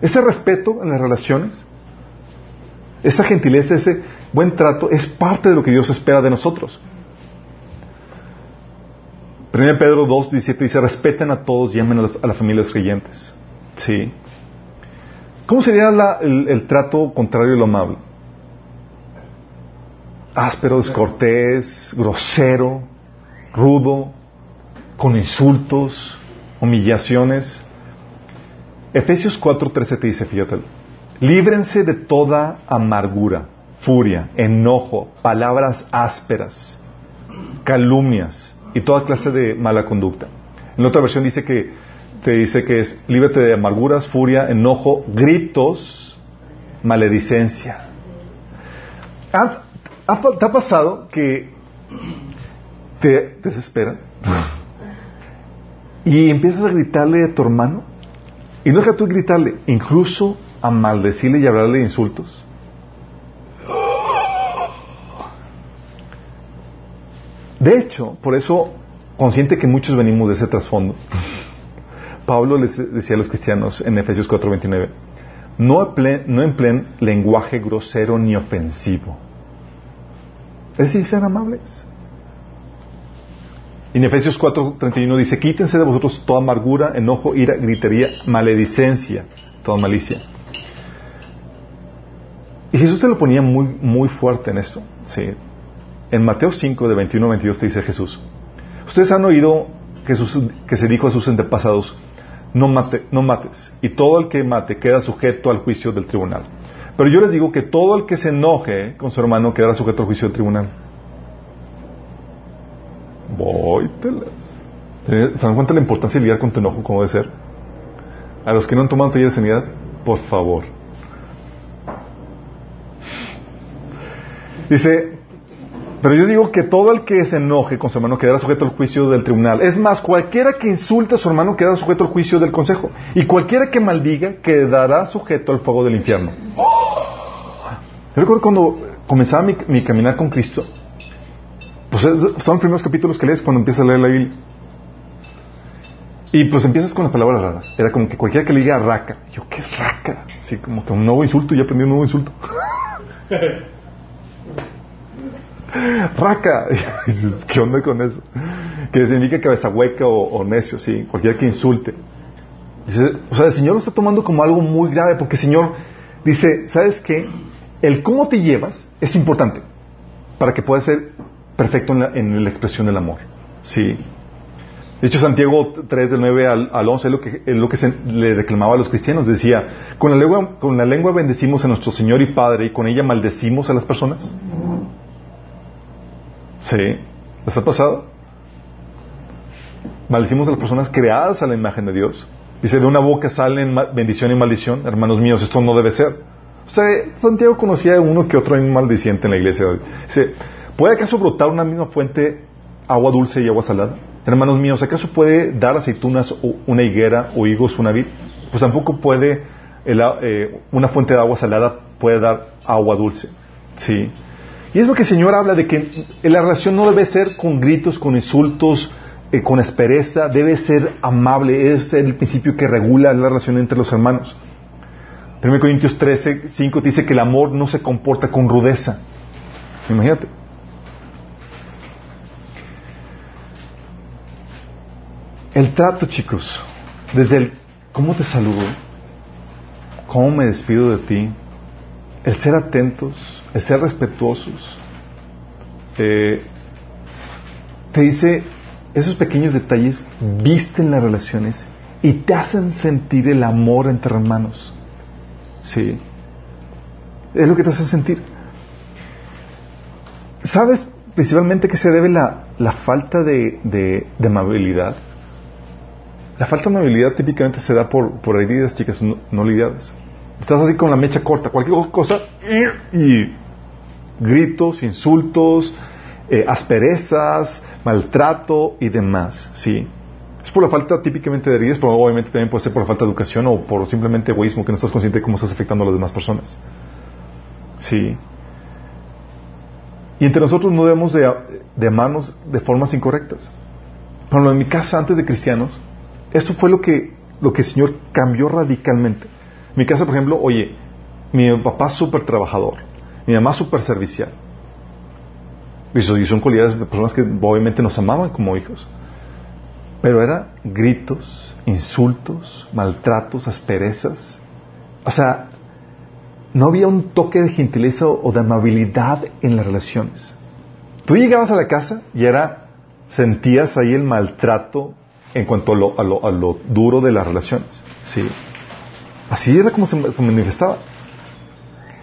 Ese respeto en las relaciones, esa gentileza, ese buen trato es parte de lo que Dios espera de nosotros. 1 Pedro 2, 17 dice, respeten a todos y amen a, las familias creyentes. ¿Sí? ¿Cómo sería el, el, trato contrario a lo amable? Áspero, descortés, grosero, rudo, con insultos, humillaciones. Efesios 4:13 te dice, fíjate, líbrense de toda amargura, furia, enojo, palabras ásperas, calumnias y toda clase de mala conducta. En la otra versión dice que te dice que es líbrate de amarguras, furia, enojo, gritos, maledicencia. ¿Te ha pasado que te desespera (laughs) y empiezas a gritarle a tu hermano y no deja tú gritarle, incluso a maldecirle y hablarle insultos. De hecho, por eso, consciente que muchos venimos de ese trasfondo, Pablo les decía a los cristianos en Efesios 4:29, no, no empleen lenguaje grosero ni ofensivo. Es decir, sean amables. En Efesios 4:31 dice, quítense de vosotros toda amargura, enojo, ira, gritería, maledicencia, toda malicia. Y Jesús te lo ponía muy, muy fuerte en esto. Sí. En Mateo 5, de 21 a 22, te dice Jesús, ustedes han oído que se dijo a sus antepasados, no, mate, no mates, y todo el que mate queda sujeto al juicio del tribunal. Pero yo les digo que todo el que se enoje con su hermano quedará sujeto al juicio del tribunal. Voy, ¿Se dan cuenta de la importancia de lidiar con tu enojo como debe ser? A los que no han tomado taller de sanidad, por favor. Dice, pero yo digo que todo el que se enoje con su hermano quedará sujeto al juicio del tribunal. Es más, cualquiera que insulte a su hermano quedará sujeto al juicio del consejo. Y cualquiera que maldiga quedará sujeto al fuego del infierno. Yo recuerdo cuando comenzaba mi, mi caminar con Cristo, pues son los primeros capítulos que lees cuando empiezas a leer la Biblia. Y pues empiezas con las palabras raras. Era como que cualquiera que le diga raca. Yo, ¿qué es raca? Así como que un nuevo insulto, ya aprendí un nuevo insulto. (laughs) raca. (laughs) ¿Qué onda con eso? Que significa cabeza hueca o, necio, sí. Cualquiera que insulte. o sea, el Señor lo está tomando como algo muy grave porque el Señor dice, ¿sabes qué? El cómo te llevas es importante para que puedas ser perfecto en la, expresión del amor. Sí. De hecho, Santiago 3, del 9 al, 11 es lo que, es lo que se le reclamaba a los cristianos. Decía, con la, lengua, con la lengua bendecimos a nuestro Señor y Padre y con ella maldecimos a las personas. Sí. ¿Les ha pasado? Maldecimos a las personas creadas a la imagen de Dios. Dice, de una boca salen bendición y maldición. Hermanos míos, esto no debe ser. O sea, Santiago conocía a uno que otro maldiciente en la iglesia. Dice, ¿Puede acaso brotar una misma fuente agua dulce y agua salada? Hermanos míos, ¿acaso puede dar aceitunas una higuera o higos una vid? Pues tampoco puede eh, una fuente de agua salada puede dar agua dulce. ¿Sí? Y es lo que el Señor habla de que la relación no debe ser con gritos, con insultos, eh, con aspereza, debe ser amable, es el principio que regula la relación entre los hermanos. 1 Corintios 13, 5 dice que el amor no se comporta con rudeza. Imagínate. El trato, chicos, desde el cómo te saludo, cómo me despido de ti, el ser atentos, el ser respetuosos, eh, te dice, esos pequeños detalles visten las relaciones y te hacen sentir el amor entre hermanos. Sí. Es lo que te hace sentir. ¿Sabes principalmente que se debe la, la falta de, de amabilidad? La falta de amabilidad típicamente se da por, por heridas, chicas, no, lidiadas. Estás así con la mecha corta, cualquier cosa, y, gritos, insultos, eh, asperezas, maltrato y demás, ¿sí? Es por la falta típicamente de heridas, pero obviamente también puede ser por la falta de educación o por simplemente egoísmo, que no estás consciente de cómo estás afectando a las demás personas. Sí. Y entre nosotros no debemos de, de amarnos de formas incorrectas. Pero en mi casa, antes de cristianos, esto fue lo que, lo que el Señor cambió radicalmente. En mi casa, por ejemplo, oye, mi papá súper trabajador, mi mamá súper servicial. Y son cualidades de personas que obviamente nos amaban como hijos. Pero era gritos, insultos, maltratos, asperezas. O sea, no había un toque de gentileza o de amabilidad en las relaciones. Tú llegabas a la casa y era, sentías ahí el maltrato, en cuanto a lo, a lo, a lo duro de las relaciones. ¿sí? Así era como se, manifestaba.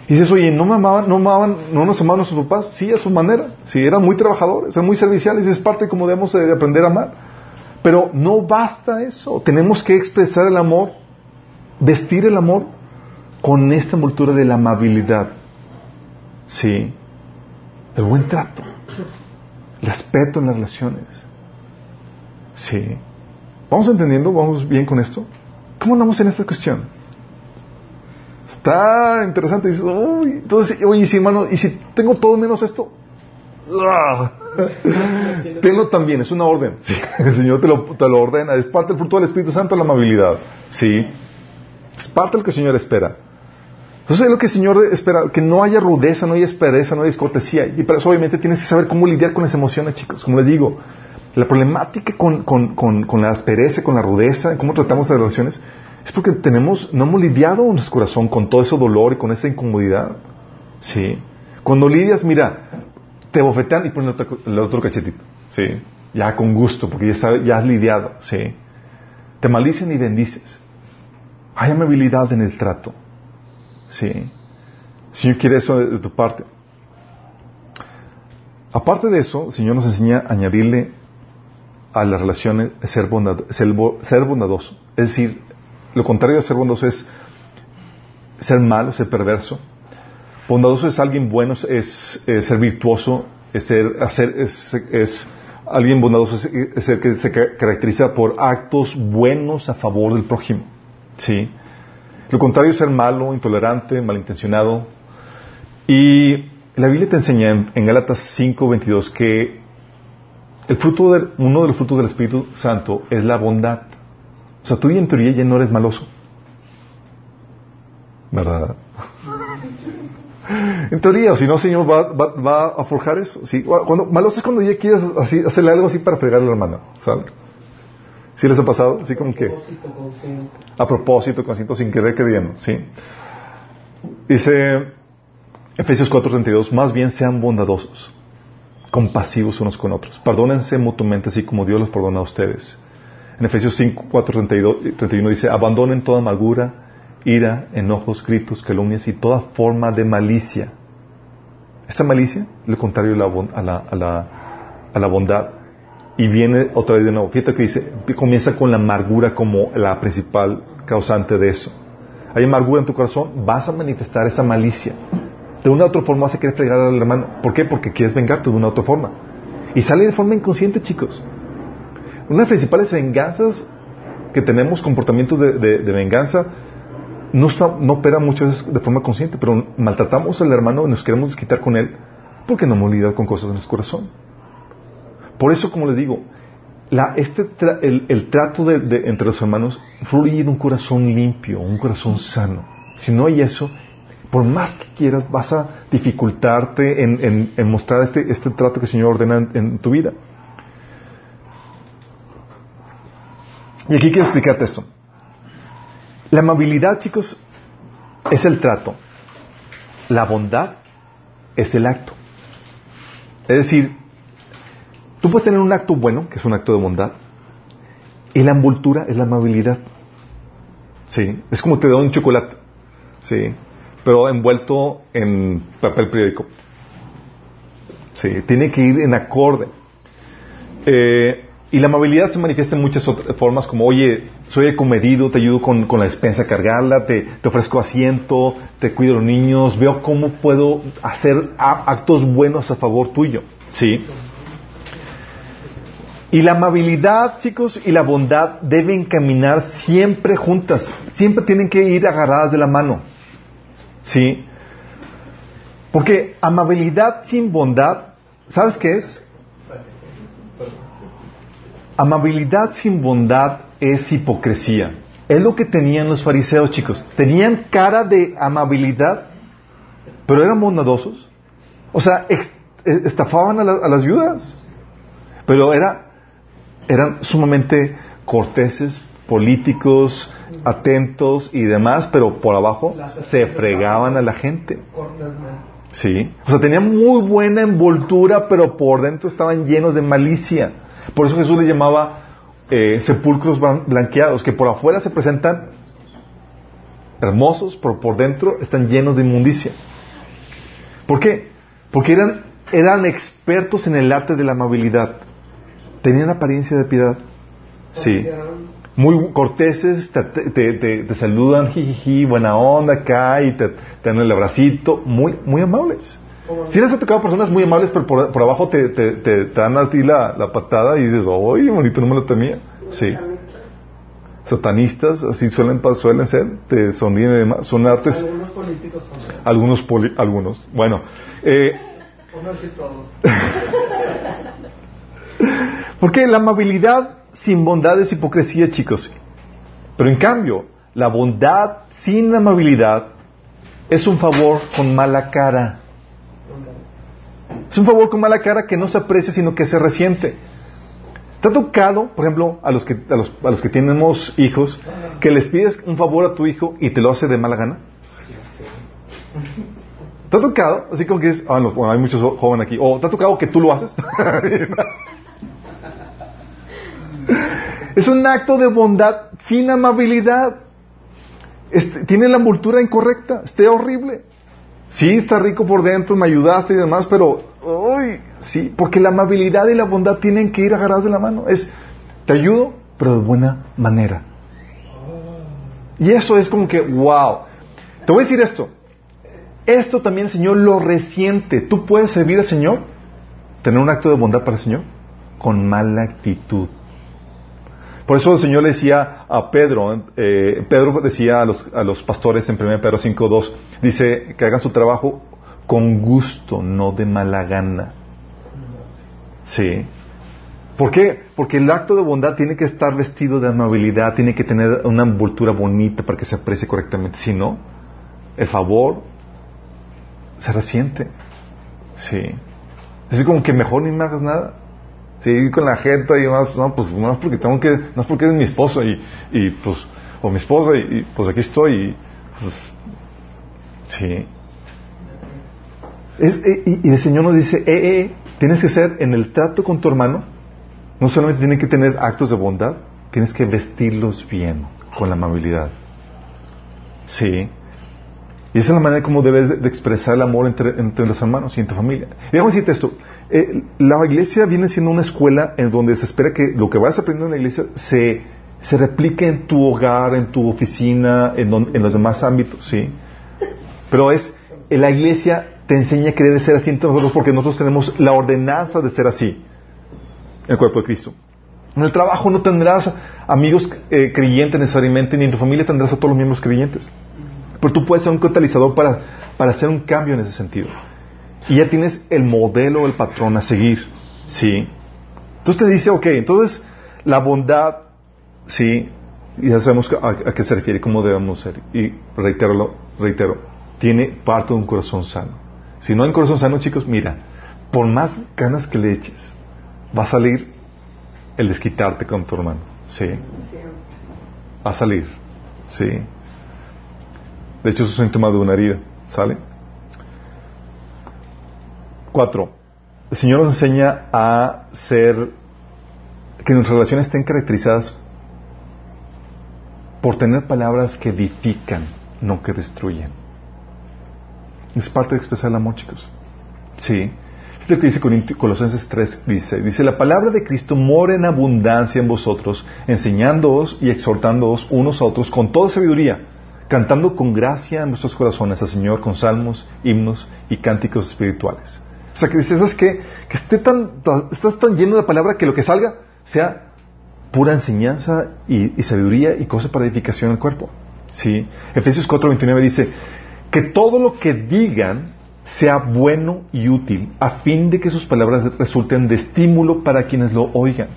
Y dices, oye, ¿no me amaban, no amaban, no nos amaban nuestros papás? Sí, a su manera. Sí, eran muy trabajadores, eran muy serviciales, es parte como debemos de aprender a amar. Pero no basta eso. Tenemos que expresar el amor, vestir el amor con esta envoltura de la amabilidad. Sí. El buen trato. El respeto en las relaciones. Sí. ¿Vamos entendiendo? ¿Vamos bien con esto? ¿Cómo andamos en esta cuestión? Está interesante. Dices, uy, entonces, oye, sí, hermano, ¿y si tengo todo menos esto? (laughs) Tenlo también, es una orden. Sí, (laughs) el Señor te lo, te lo ordena. Es parte del fruto del Espíritu Santo la amabilidad. Sí. Es parte de lo que el Señor espera. Entonces es lo que el Señor espera, que no haya rudeza, no haya espereza, no haya descortesía. Y para eso obviamente tienes que saber cómo lidiar con las emociones, chicos. Como les digo, la problemática con, con, con, con la aspereza, con la rudeza, cómo tratamos las relaciones, es porque tenemos, no hemos lidiado nuestro corazón con todo ese dolor y con esa incomodidad. Sí. Cuando lidias, mira, te bofetean y ponen el otro, cachetito. Sí. Ya con gusto, porque ya, sabe, ya has lidiado. Sí. Te maldicen y bendices. Hay amabilidad en el trato. Sí. Señor quiere eso de, tu parte. Aparte de eso, el Señor nos enseña a añadirle a las relaciones ser, bondad, ser, ser bondadoso. Es decir, lo contrario de ser bondadoso es ser malo, ser perverso. Bondadoso es alguien bueno, es, ser virtuoso, es ser, hacer, es, es alguien bondadoso es, es, el que se caracteriza por actos buenos a favor del prójimo. ¿Sí? Lo contrario es ser malo, intolerante, malintencionado. Y la Biblia te enseña en, en Gálatas 5:22 que el fruto de, uno de los frutos del Espíritu Santo es la bondad. O sea, tú en teoría ya no eres maloso. ¿Verdad? en teoría, o si no, Señor va, va, va, a forjar eso. ¿sí? Cuando, maloso es cuando ya quieres así, hacerle algo así para fregarle la hermana. ¿Sabes? ¿Sí les ha pasado? Así como que... A propósito, consciente, sin querer queriendo. ¿sí? Dice Efesios 4:32, más bien sean bondadosos, compasivos unos con otros. Perdónense mutuamente así como Dios los perdona a ustedes. En Efesios 5, 4, 32, 31 dice, abandonen toda amargura, ira, enojos, gritos, calumnias y toda forma de malicia. Esta malicia lo contrario a la bondad. Y viene otra vez de nuevo. Fíjate que dice, comienza con la amargura como la principal causante de eso. Hay amargura en tu corazón, vas a manifestar esa malicia. De una u otra forma vas a querer fregar al hermano. ¿Por qué? Porque quieres vengarte de una u otra forma. Y sale de forma inconsciente, chicos. Una de las principales venganzas que tenemos, comportamientos de, venganza, no, está, no opera muchas veces de forma consciente, pero maltratamos al hermano y nos queremos desquitar con él porque no hemos lidiado con cosas en nuestro corazón. Por eso, como les digo, la, este tra, el, trato de, entre los hermanos fluye de un corazón limpio, un corazón sano. Si no hay eso, por más que quieras, vas a dificultarte en, mostrar este, este, trato que el Señor ordena en, en, tu vida. Y aquí quiero explicarte esto. La amabilidad, chicos, es el trato. La bondad es el acto. Es decir, tú puedes tener un acto bueno, que es un acto de bondad, y la envoltura es la amabilidad. Sí, es como te da un chocolate. Sí, pero envuelto en papel periódico. Sí, tiene que ir en acorde. Eh, y la amabilidad se manifiesta en muchas otras formas, como, oye, soy comedido, te ayudo con, con la despensa a cargarla, te, te, ofrezco asiento, te cuido los niños, veo cómo puedo hacer actos buenos a favor tuyo. ¿Sí? Y la amabilidad, chicos, y la bondad deben caminar siempre juntas. Siempre tienen que ir agarradas de la mano. ¿Sí? Porque amabilidad sin bondad, ¿sabes qué es? Amabilidad sin bondad es hipocresía. Es lo que tenían los fariseos, chicos. Tenían cara de amabilidad, pero eran bondadosos. O sea, estafaban a, la, a las viudas. Pero era, eran sumamente corteses, políticos, atentos y demás, pero por abajo se fregaban a la gente. Sí. O sea, tenían muy buena envoltura, pero por dentro estaban llenos de malicia. Por eso Jesús le llamaba eh, sepulcros blanqueados, que por afuera se presentan hermosos, pero por dentro están llenos de inmundicia. ¿Por qué? Porque eran, eran expertos en el arte de la amabilidad. Tenían apariencia de piedad. Sí. Muy corteses, te, te, te, saludan, jijiji, buena onda acá, y te, dan el abracito. Muy, muy amables. Si les ha tocado personas muy amables, pero por, por abajo te, te, te, dan a ti la, la patada y dices, ¡ay, bonito, no me lo temía! Sí. Satanistas, así suelen, suelen ser, te sonríen y demás. Son artes. Algunos políticos también. Algunos, poli, algunos. Bueno, eh. (laughs) Porque la amabilidad sin bondad es hipocresía, chicos. Pero en cambio, la bondad sin amabilidad es un favor con mala cara. Es un favor con mala cara que no se aprecia, sino que se resiente. ¿Te ha tocado, por ejemplo, a los que, a los, a los que tenemos hijos, que les pides un favor a tu hijo y te lo hace de mala gana? ¿Te ha tocado? Así como que es, ah, no, bueno, hay muchos jóvenes aquí. ¿O te ha tocado que tú lo haces? (laughs) es un acto de bondad sin amabilidad. Este, tiene la envoltura incorrecta, está horrible. Sí, está rico por dentro, me ayudaste y demás, pero, sí, porque la amabilidad y la bondad tienen que ir agarrados de la mano. Es, te ayudo, pero de buena manera. Y eso es como que, wow. Te voy a decir esto. Esto también Señor lo resiente. Tú puedes servir al Señor, tener un acto de bondad para el Señor, con mala actitud. Por eso el Señor le decía a Pedro, eh, Pedro decía a los, a los pastores en 1 Pedro 5.2, dice que hagan su trabajo con gusto, no de mala gana. Sí. ¿Por qué? Porque el acto de bondad tiene que estar vestido de amabilidad, tiene que tener una envoltura bonita para que se aprecie correctamente. Si no, el favor se resiente. Sí. Es como que mejor ni me hagas nada seguir con la gente y más, no, pues no es porque tengo que, no es porque es mi esposo y, y pues, o mi esposa y, pues aquí estoy y pues, sí. Es, y, y, el Señor nos dice, eh, eh, tienes que ser en el trato con tu hermano, no solamente tienen que tener actos de bondad, tienes que vestirlos bien, con la amabilidad. Sí. Y esa es la manera como debes de expresar el amor entre, los hermanos y en tu familia. Y déjame decirte esto, eh, la iglesia viene siendo una escuela en donde se espera que lo que vas aprendiendo en la iglesia se, se replique en tu hogar, en tu oficina, en, en los demás ámbitos, ¿sí? Pero es, la iglesia te enseña que debe ser así entre nosotros porque nosotros tenemos la ordenanza de ser así, en el cuerpo de Cristo. En el trabajo no tendrás amigos eh, creyentes necesariamente, ni en tu familia tendrás a todos los miembros creyentes. Pero tú puedes ser un catalizador para, para hacer un cambio en ese sentido. Y ya tienes el modelo, el patrón a seguir. ¿Sí? Entonces te dice, ok, entonces la bondad, ¿sí? Ya sabemos a, qué se refiere, cómo debemos ser. Y reitero, reitero, tiene parte de un corazón sano. Si no hay corazón sano, chicos, mira, por más ganas que le eches, va a salir el desquitarte con tu hermano. ¿Sí? Va a salir. ¿Sí? De hecho, es un síntoma de una herida. ¿Sale? Cuatro, el Señor nos enseña a ser, que nuestras relaciones estén caracterizadas por tener palabras que edifican, no que destruyen. Es parte de expresar el amor, chicos. Sí. Es lo que dice Colosenses 3, dice, dice, la palabra de Cristo mora en abundancia en vosotros, enseñándoos y exhortándoos unos a otros con toda sabiduría, cantando con gracia en vuestros corazones al Señor con salmos, himnos y cánticos espirituales o sea, que dices, ¿sabes qué? Que esté tan, estás tan lleno de palabra que lo que salga sea pura enseñanza y, sabiduría y cosa para edificación del cuerpo. ¿Sí? Efesios 4:29 dice, que todo lo que digan sea bueno y útil, a fin de que sus palabras resulten de estímulo para quienes lo oigan.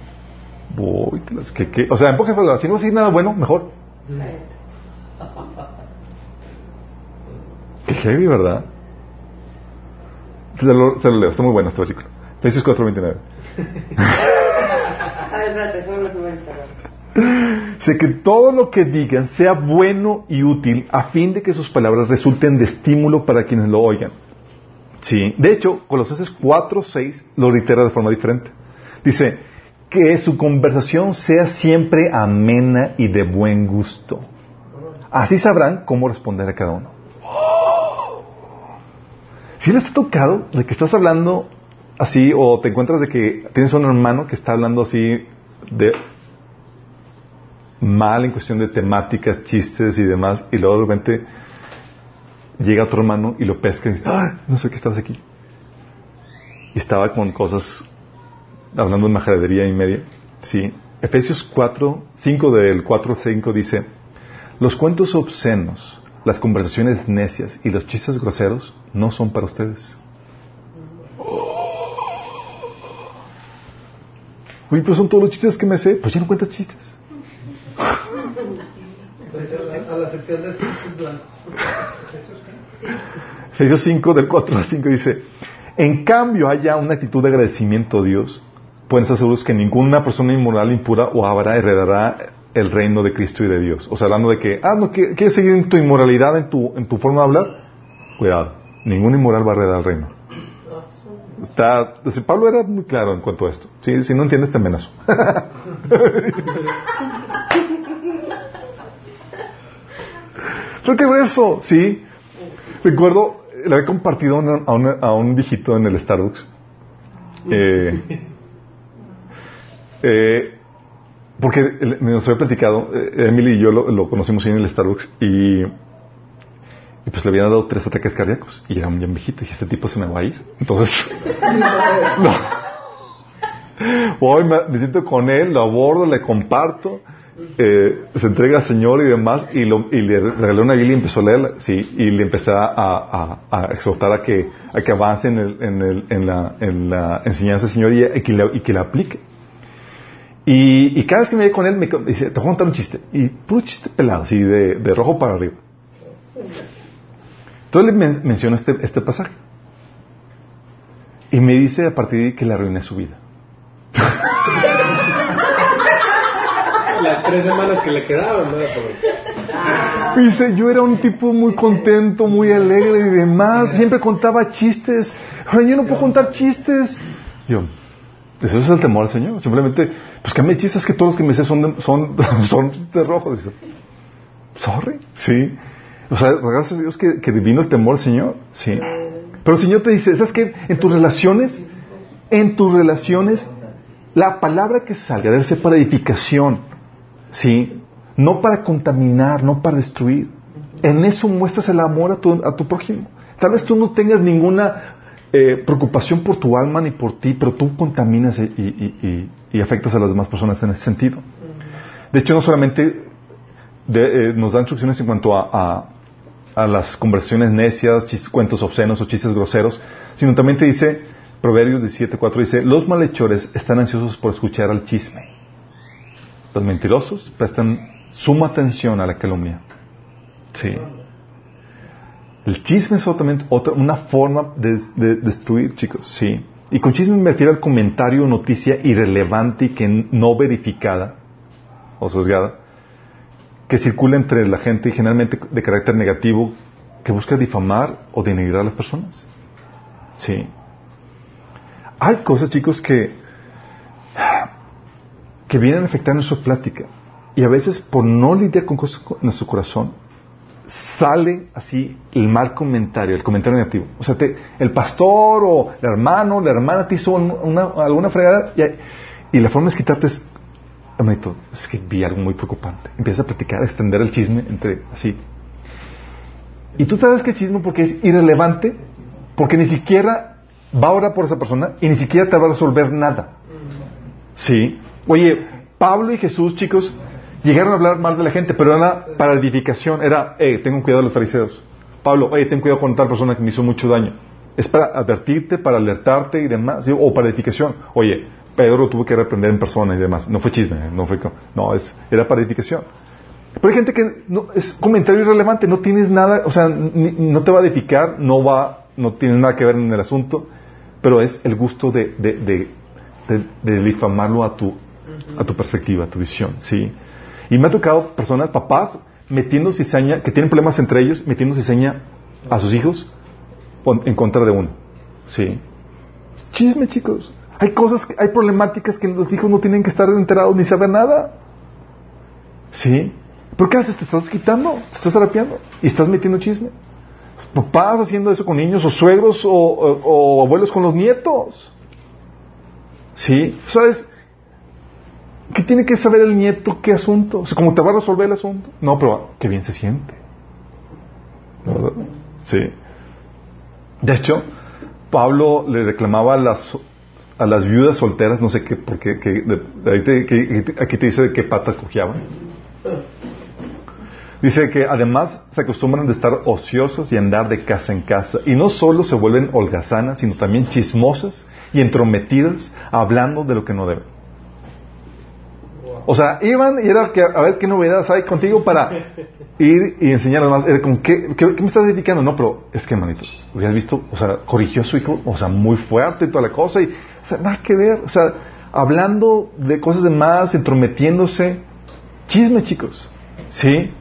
Uy, que, o sea, en pocas palabras, si no decir nada bueno, mejor. Qué heavy, ¿verdad? Se lo, se lo leo, está muy bueno este versículo. Efesios 4:29. (laughs) Sé que todo lo que digan sea bueno y útil a fin de que sus palabras resulten de estímulo para quienes lo oigan. Sí. De hecho, Colosenses 4:6 lo reitera de forma diferente. Dice que su conversación sea siempre amena y de buen gusto. Así sabrán cómo responder a cada uno. Si les ha tocado de que estás hablando así o te encuentras de que tienes un hermano que está hablando así de mal en cuestión de temáticas, chistes y demás, y luego de repente llega otro hermano y lo pesca y dice, ah, no sé qué estabas aquí. Y estaba con cosas, hablando de majadería y media. Sí. Efesios 4, 5 del 4 5 dice, los cuentos obscenos, las conversaciones necias y los chistes groseros no son para ustedes. Oh. Uy, pero son todos los chistes que me sé. Pues ya no cuentas chistes. Efesios 5, del 4 al 5 dice, en cambio haya una actitud de agradecimiento a Dios, pueden estar seguros que ninguna persona inmoral, impura o avara heredará el reino de Cristo y de Dios. O sea, hablando de que, ah, no, ¿qui- ¿quieres seguir en tu inmoralidad, en tu, en tu forma de hablar? Cuidado, ningún inmoral va a heredar el reino. Está, Pablo era muy claro en cuanto a esto. Sí, si no entiendes, te amenazo. (laughs) Grueso, sí. Recuerdo, le había compartido a, una- un viejito en el Starbucks. Eh, eh, porque nos había platicado, eh, Emily y yo lo, lo conocimos en el Starbucks y, y pues le habían dado tres ataques cardíacos y era un bien viejito y dije, este tipo se me va a ir. Entonces, (laughs) no. Hoy me, me siento con él, lo abordo, le comparto, eh, se entrega al Señor y demás, y, le regalé una Biblia y empezó a leerla, sí, y le empecé a, exhortar a que, a que avance en, la, en la enseñanza del Señor y, que, la, la aplique. Y, y cada vez que me veía con él, me dice, te voy a contar un chiste, y puro chiste pelado, así, de, de rojo para arriba. Entonces le men- menciona este, este pasaje. Y me dice a partir de ahí que le arruiné su vida. (laughs) Las tres semanas que le quedaban, ¿no? Por- Dice, yo era un tipo muy contento, muy alegre y demás. Siempre contaba chistes. Ahora yo no puedo contar chistes. Yo, eso es el temor al Señor. Simplemente, pues que me chistes que todos los que me sé son, de- son, (laughs) son chistes rojos. Dice, sorry, sí. O sea, gracias a Dios que, que vino el temor al Señor. Sí. Pero el Señor te dice, ¿sabes qué? En tus relaciones, en tus relaciones, la palabra que salga debe ser para edificación. ¿Sí? No para contaminar, no para destruir. En eso muestras el amor a tu, a tu prójimo. Tal vez tú no tengas ninguna eh, preocupación por tu alma ni por ti, pero tú contaminas y, y- y- afectas a las demás personas en ese sentido. De hecho, no solamente eh, nos da instrucciones en cuanto a, a- a las conversaciones necias, chistes, cuentos obscenos o chistes groseros, sino también te dice, Proverbios 17.4 dice, los malhechores están ansiosos por escuchar al chisme. Los mentirosos prestan suma atención a la calumnia. Sí. El chisme es otra, otra- una forma de, de destruir, chicos. Sí. Y con chisme me refiero al comentario o noticia irrelevante y que no verificada o sesgada que circula entre la gente y generalmente de carácter negativo que busca difamar o denigrar a las personas. Sí. Hay cosas, chicos, que que vienen a afectar nuestra plática. Y a veces, por no lidiar con cosas con nuestro corazón, sale así el mal comentario, el comentario negativo. O sea, el pastor o el hermano, la hermana te hizo un- una- alguna fregada y, la forma es quitarte es, hermanito, es que vi algo muy preocupante. Empiezas a platicar, a extender el chisme entre así. Y tú sabes que es chisme porque es irrelevante, porque ni siquiera va a orar por esa persona y ni siquiera te va a resolver nada. Sí. Oye, Pablo y Jesús, chicos, llegaron a hablar mal de la gente, pero era para edificación. Era, eh, tengo cuidado de los fariseos. Pablo, oye, ten cuidado con tal persona que me hizo mucho daño. Es para advertirte, para alertarte y demás, o para edificación. Oye, Pedro tuvo que reprender en persona y demás. No fue chisme, no fue, no, es, era para edificación. Pero hay gente que no, es comentario irrelevante, no tienes nada, o sea, no te va a edificar, no va, no tiene nada que ver en el asunto, pero es el gusto de, de, de- de difamarlo a tu, a tu perspectiva, a tu visión, ¿sí? Y me ha tocado personas, papás, metiendo cizaña, que tienen problemas entre ellos, metiendo cizaña a sus hijos en contra de uno, ¿sí? Chisme, chicos. Hay cosas, hay problemáticas que los hijos no tienen que estar enterados ni saber nada. ¿Sí? ¿Por qué haces? Te estás quitando, te estás arapeando y estás metiendo chisme. Papás haciendo eso con niños, o suegros, o, o- o abuelos con los nietos. ¿Sí? ¿Sabes? ¿Qué tiene que saber el nieto qué asunto? O sea, ¿cómo te va a resolver el asunto? No, pero qué bien se siente. ¿Verdad? Sí. De hecho, Pablo le reclamaba a las, viudas solteras, no sé qué, porque que, aquí te dice de qué pata cojeaban. Dice que además se acostumbran de estar ociosas y andar de casa en casa. Y no solo se vuelven holgazanas, sino también chismosas y entrometidas, hablando de lo que no deben. O sea, iban y era que, a ver qué novedades hay contigo para ir y enseñar más. Era como, ¿qué, qué, me estás edificando? No, pero es que, manito, habías visto, o sea, corrigió a su hijo, o sea, muy fuerte y toda la cosa. Y, o sea, nada que ver. O sea, hablando de cosas de más, entrometiéndose. Chisme, chicos. ¿Sí?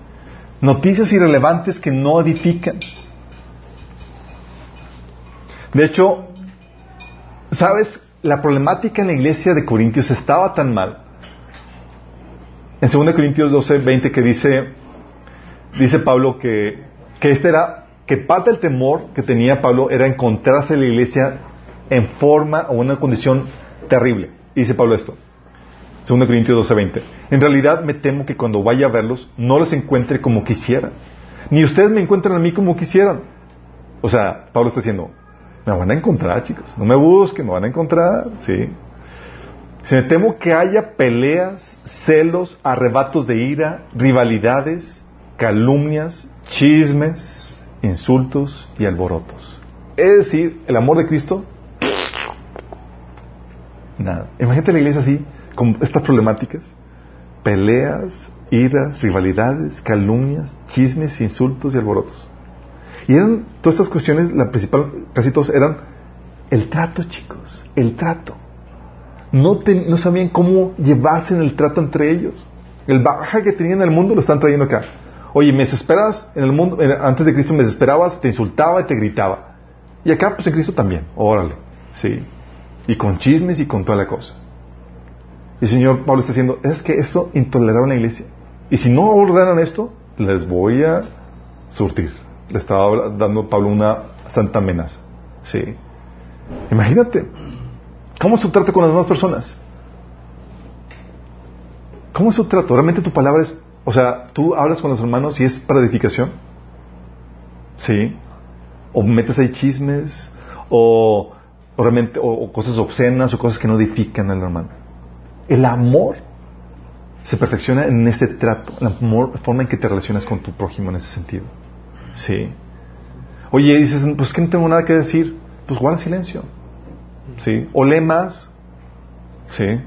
Noticias irrelevantes que no edifican. De hecho, ¿sabes? La problemática en la iglesia de Corintios estaba tan mal. En 2 Corintios 12, 20 que dice, dice Pablo que, que este era, que parte del temor que tenía Pablo era encontrarse en la iglesia en forma o una condición terrible. Y dice Pablo esto. 2 Corintios 12, 20. En realidad me temo que cuando vaya a verlos no los encuentre como quisiera. Ni ustedes me encuentran a mí como quisieran. O sea, Pablo está diciendo, me van a encontrar, chicos. No me busquen, me van a encontrar. Sí. Si me temo que haya peleas, celos, arrebatos de ira, rivalidades, calumnias, chismes, insultos y alborotos. Es decir, el amor de Cristo, nada. Imagínate la iglesia así, con estas problemáticas. Peleas, iras, rivalidades, calumnias, chismes, insultos y alborotos. Y eran todas estas cuestiones, la principal, casi todos eran el trato, chicos, el trato. No, sabían cómo llevarse en el trato entre ellos. El baja que tenían en el mundo lo están trayendo acá. Oye, me desesperas en el mundo, antes de Cristo me desesperabas, te insultaba y te gritaba. Y acá, pues en Cristo también, órale, sí. Y con chismes y con toda la cosa. Y el Señor Pablo está diciendo, es que eso intolerable en la iglesia. Y si no ordenan esto, les voy a surtir le estaba dando Pablo una santa amenaza. Sí. Imagínate. ¿Cómo es tu trato con las demás personas? ¿Cómo es tu trato? ¿Realmente tu palabra es, o sea, tú hablas con los hermanos y es para edificación? ¿Sí? ¿O metes ahí chismes? ¿O, o realmente, o, cosas obscenas o cosas que no edifican al hermano? El amor se perfecciona en ese trato, en la forma en que te relacionas con tu prójimo en ese sentido. Sí. Oye, dices, pues que no tengo nada que decir. Pues guarda silencio. Sí. O lee más. Sí.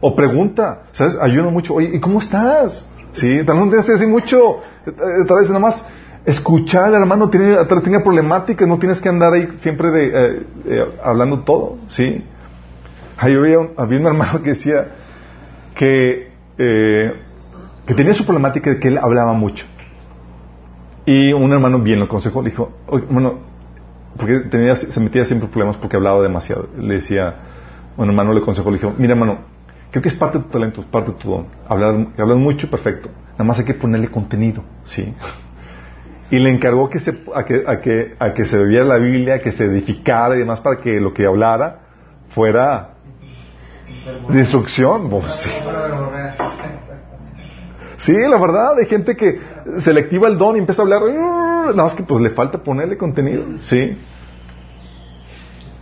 O pregunta. ¿Sabes? Ayuda mucho. Oye, ¿y cómo estás? Sí. Tal vez no tienes que decir mucho. Eh, tal vez nada más escuchar al hermano tiene, tenga problemáticas. No tienes que andar ahí siempre de, eh, eh, hablando todo. Sí. Ahí había un, había un hermano que decía que, que tenía su problemática de que él hablaba mucho. Y un hermano bien lo aconsejó, dijo, bueno, porque tenía, se metía siempre problemas porque hablaba demasiado. Le decía, un hermano le aconsejó, le dijo, mira hermano, creo que es parte de tu talento, es parte de tu don. Hablar, hablas mucho, perfecto. Nada más hay que ponerle contenido, ¿sí? Y le encargó que se, a, que, a, que, a que se bebiera la Biblia, que se edificara y demás para que lo que hablara fuera destrucción. Pues, sí. Sí, la verdad, hay gente que selectiva el don y empieza a hablar, nada más que pues le falta ponerle contenido, ¿sí?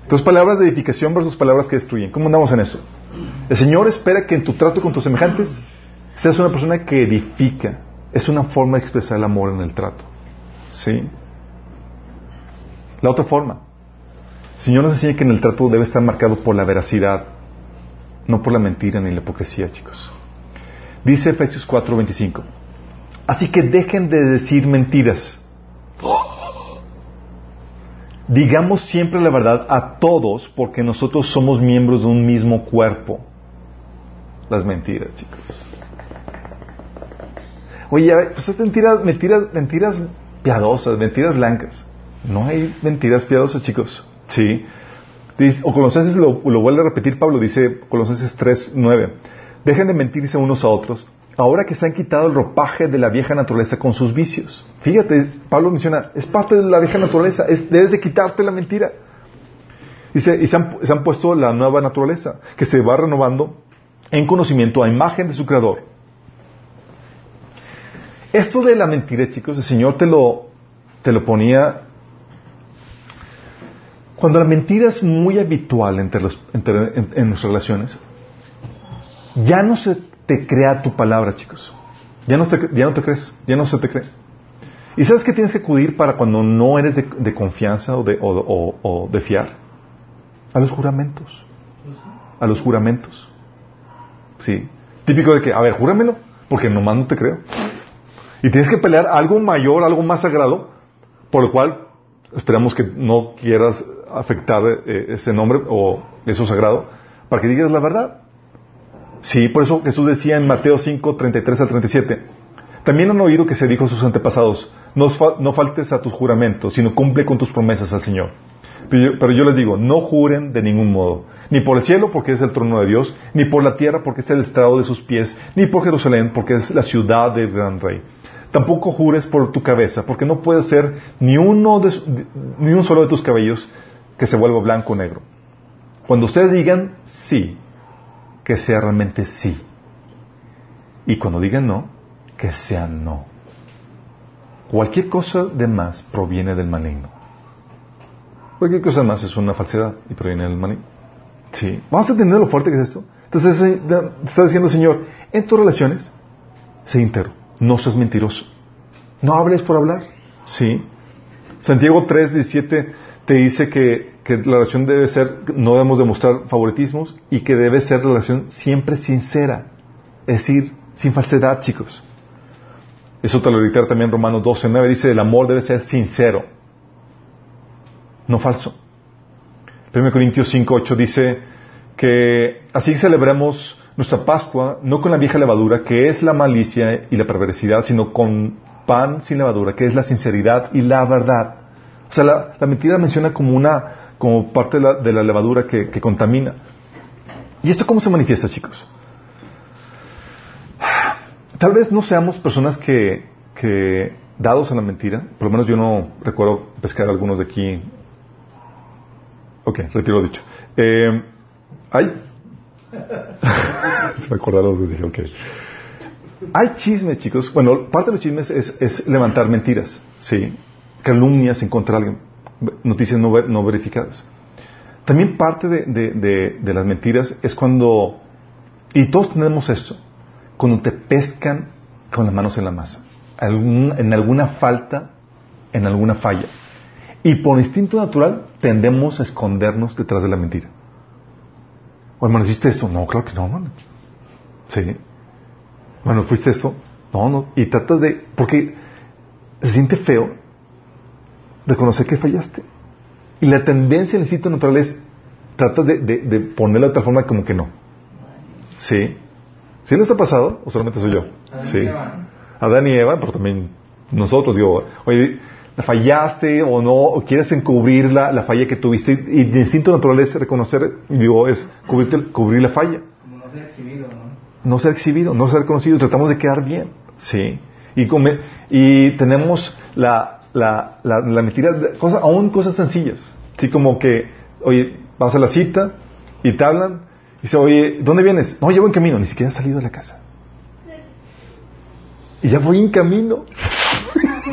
Entonces, palabras de edificación versus palabras que destruyen. ¿Cómo andamos en eso? El Señor espera que en tu trato con tus semejantes seas una persona que edifica. Es una forma de expresar el amor en el trato. ¿Sí? La otra forma. El Señor nos enseña que en el trato debe estar marcado por la veracidad, no por la mentira ni la hipocresía, chicos. Dice Efesios 4:25. Así que dejen de decir mentiras. Digamos siempre la verdad a todos porque nosotros somos miembros de un mismo cuerpo. Las mentiras, chicos. Oye, pues mentiras, mentiras, mentiras piadosas, mentiras blancas. No hay mentiras piadosas, chicos. Sí. o Colosenses lo, lo vuelve a repetir Pablo, dice Colosenses 3:9. Dejen de mentirse unos a otros, ahora que se han quitado el ropaje de la vieja naturaleza con sus vicios. Fíjate, Pablo menciona, es parte de la vieja naturaleza, es, debes de quitarte la mentira. y se han, se han puesto la nueva naturaleza, que se va renovando en conocimiento a imagen de su creador. Esto de la mentira, chicos, el Señor te lo, te lo ponía cuando la mentira es muy habitual entre los, en, en, nuestras relaciones, ya no se te crea tu palabra, chicos. Ya no te, ya no te crees, ya no se te cree. ¿Y sabes qué tienes que acudir para cuando no eres de, confianza o de, o, de fiar? A los juramentos. A los juramentos. Sí. Típico de que, a ver, júramelo, porque nomás no te creo. Y tienes que pelear algo mayor, algo más sagrado, por lo cual esperamos que no quieras afectar eh, ese nombre o eso sagrado, para que digas la verdad. Sí, por eso Jesús decía en Mateo 5, 33 al 37, también han oído que se dijo a sus antepasados, no, no faltes a tus juramentos, sino cumple con tus promesas al Señor. Pero yo, pero yo les digo, no juren de ningún modo, ni por el cielo porque es el trono de Dios, ni por la tierra porque es el estrado de sus pies, ni por Jerusalén porque es la ciudad del gran rey. Tampoco jures por tu cabeza, porque no puede ser ni uno de ni un solo de tus cabellos que se vuelva blanco o negro. Cuando ustedes digan sí, que sea realmente sí. Y cuando digan no, que sea no. Cualquier cosa de más proviene del maligno. Cualquier cosa más es una falsedad y proviene del maligno. Sí. Vamos a entender lo fuerte que es esto. Entonces eh, está diciendo Señor, en tus relaciones, sé íntegro, no seas mentiroso. No hables por hablar. Sí. Santiago 3, 17 te dice que, que la relación debe ser, no debemos demostrar favoritismos y que debe ser relación siempre sincera. Es decir, sin falsedad, chicos. Eso te lo reitera también Romanos 12, 9. Dice, el amor debe ser sincero, no falso. 1 Corintios 5, 8 dice que así celebremos nuestra Pascua no con la vieja levadura, que es la malicia y la perversidad, sino con pan sin levadura, que es la sinceridad y la verdad. O sea, la mentira menciona como una, como parte de la, de la levadura que, que contamina. ¿Y esto cómo se manifiesta, chicos? Tal vez no seamos personas que, que dados a la mentira, por lo menos yo no recuerdo pescar algunos de aquí. Ok, retiro dicho. Eh, hay. (laughs) Se me acordaron, dije, ok. Hay chismes, chicos. Bueno, parte de los chismes es, es levantar mentiras, ¿sí? Calumnias en contra de alguien, noticias no, ver- no verificadas. También parte de, las mentiras es cuando, y todos tenemos esto, cuando te pescan con las manos en la masa, en alguna falta, en alguna falla. Y por instinto natural tendemos a escondernos detrás de la mentira. O hermano, ¿hiciste esto? No, claro que no, hermano. Sí. Bueno, ¿fuiste esto? No, no. Y tratas de... Porque se siente feo reconocer que fallaste. Y la tendencia, el instinto natural es tratas de, de, de ponerlo de tal forma como que no. ¿Sí? ¿Sí les ha pasado? ¿O solamente soy yo? Adán Sí. y Eva. Adán y Eva, pero también nosotros, digo, oye, la fallaste o no, o quieres encubrir la, la falla que tuviste, y el instinto natural es reconocer, y digo, es cubrirte- cubrir la falla Como no ser exhibido, ¿no? no ser exhibido, no ser conocido, tratamos de quedar bien, ¿sí? Y, come- y tenemos la, la, la, la mentira, cosas, aún cosas sencillas, ¿sí? Como que, oye, vas a la cita y te hablan y dice, oye, ¿dónde vienes? No, llevo en camino, ni siquiera he salido de la casa. Y ya voy en camino.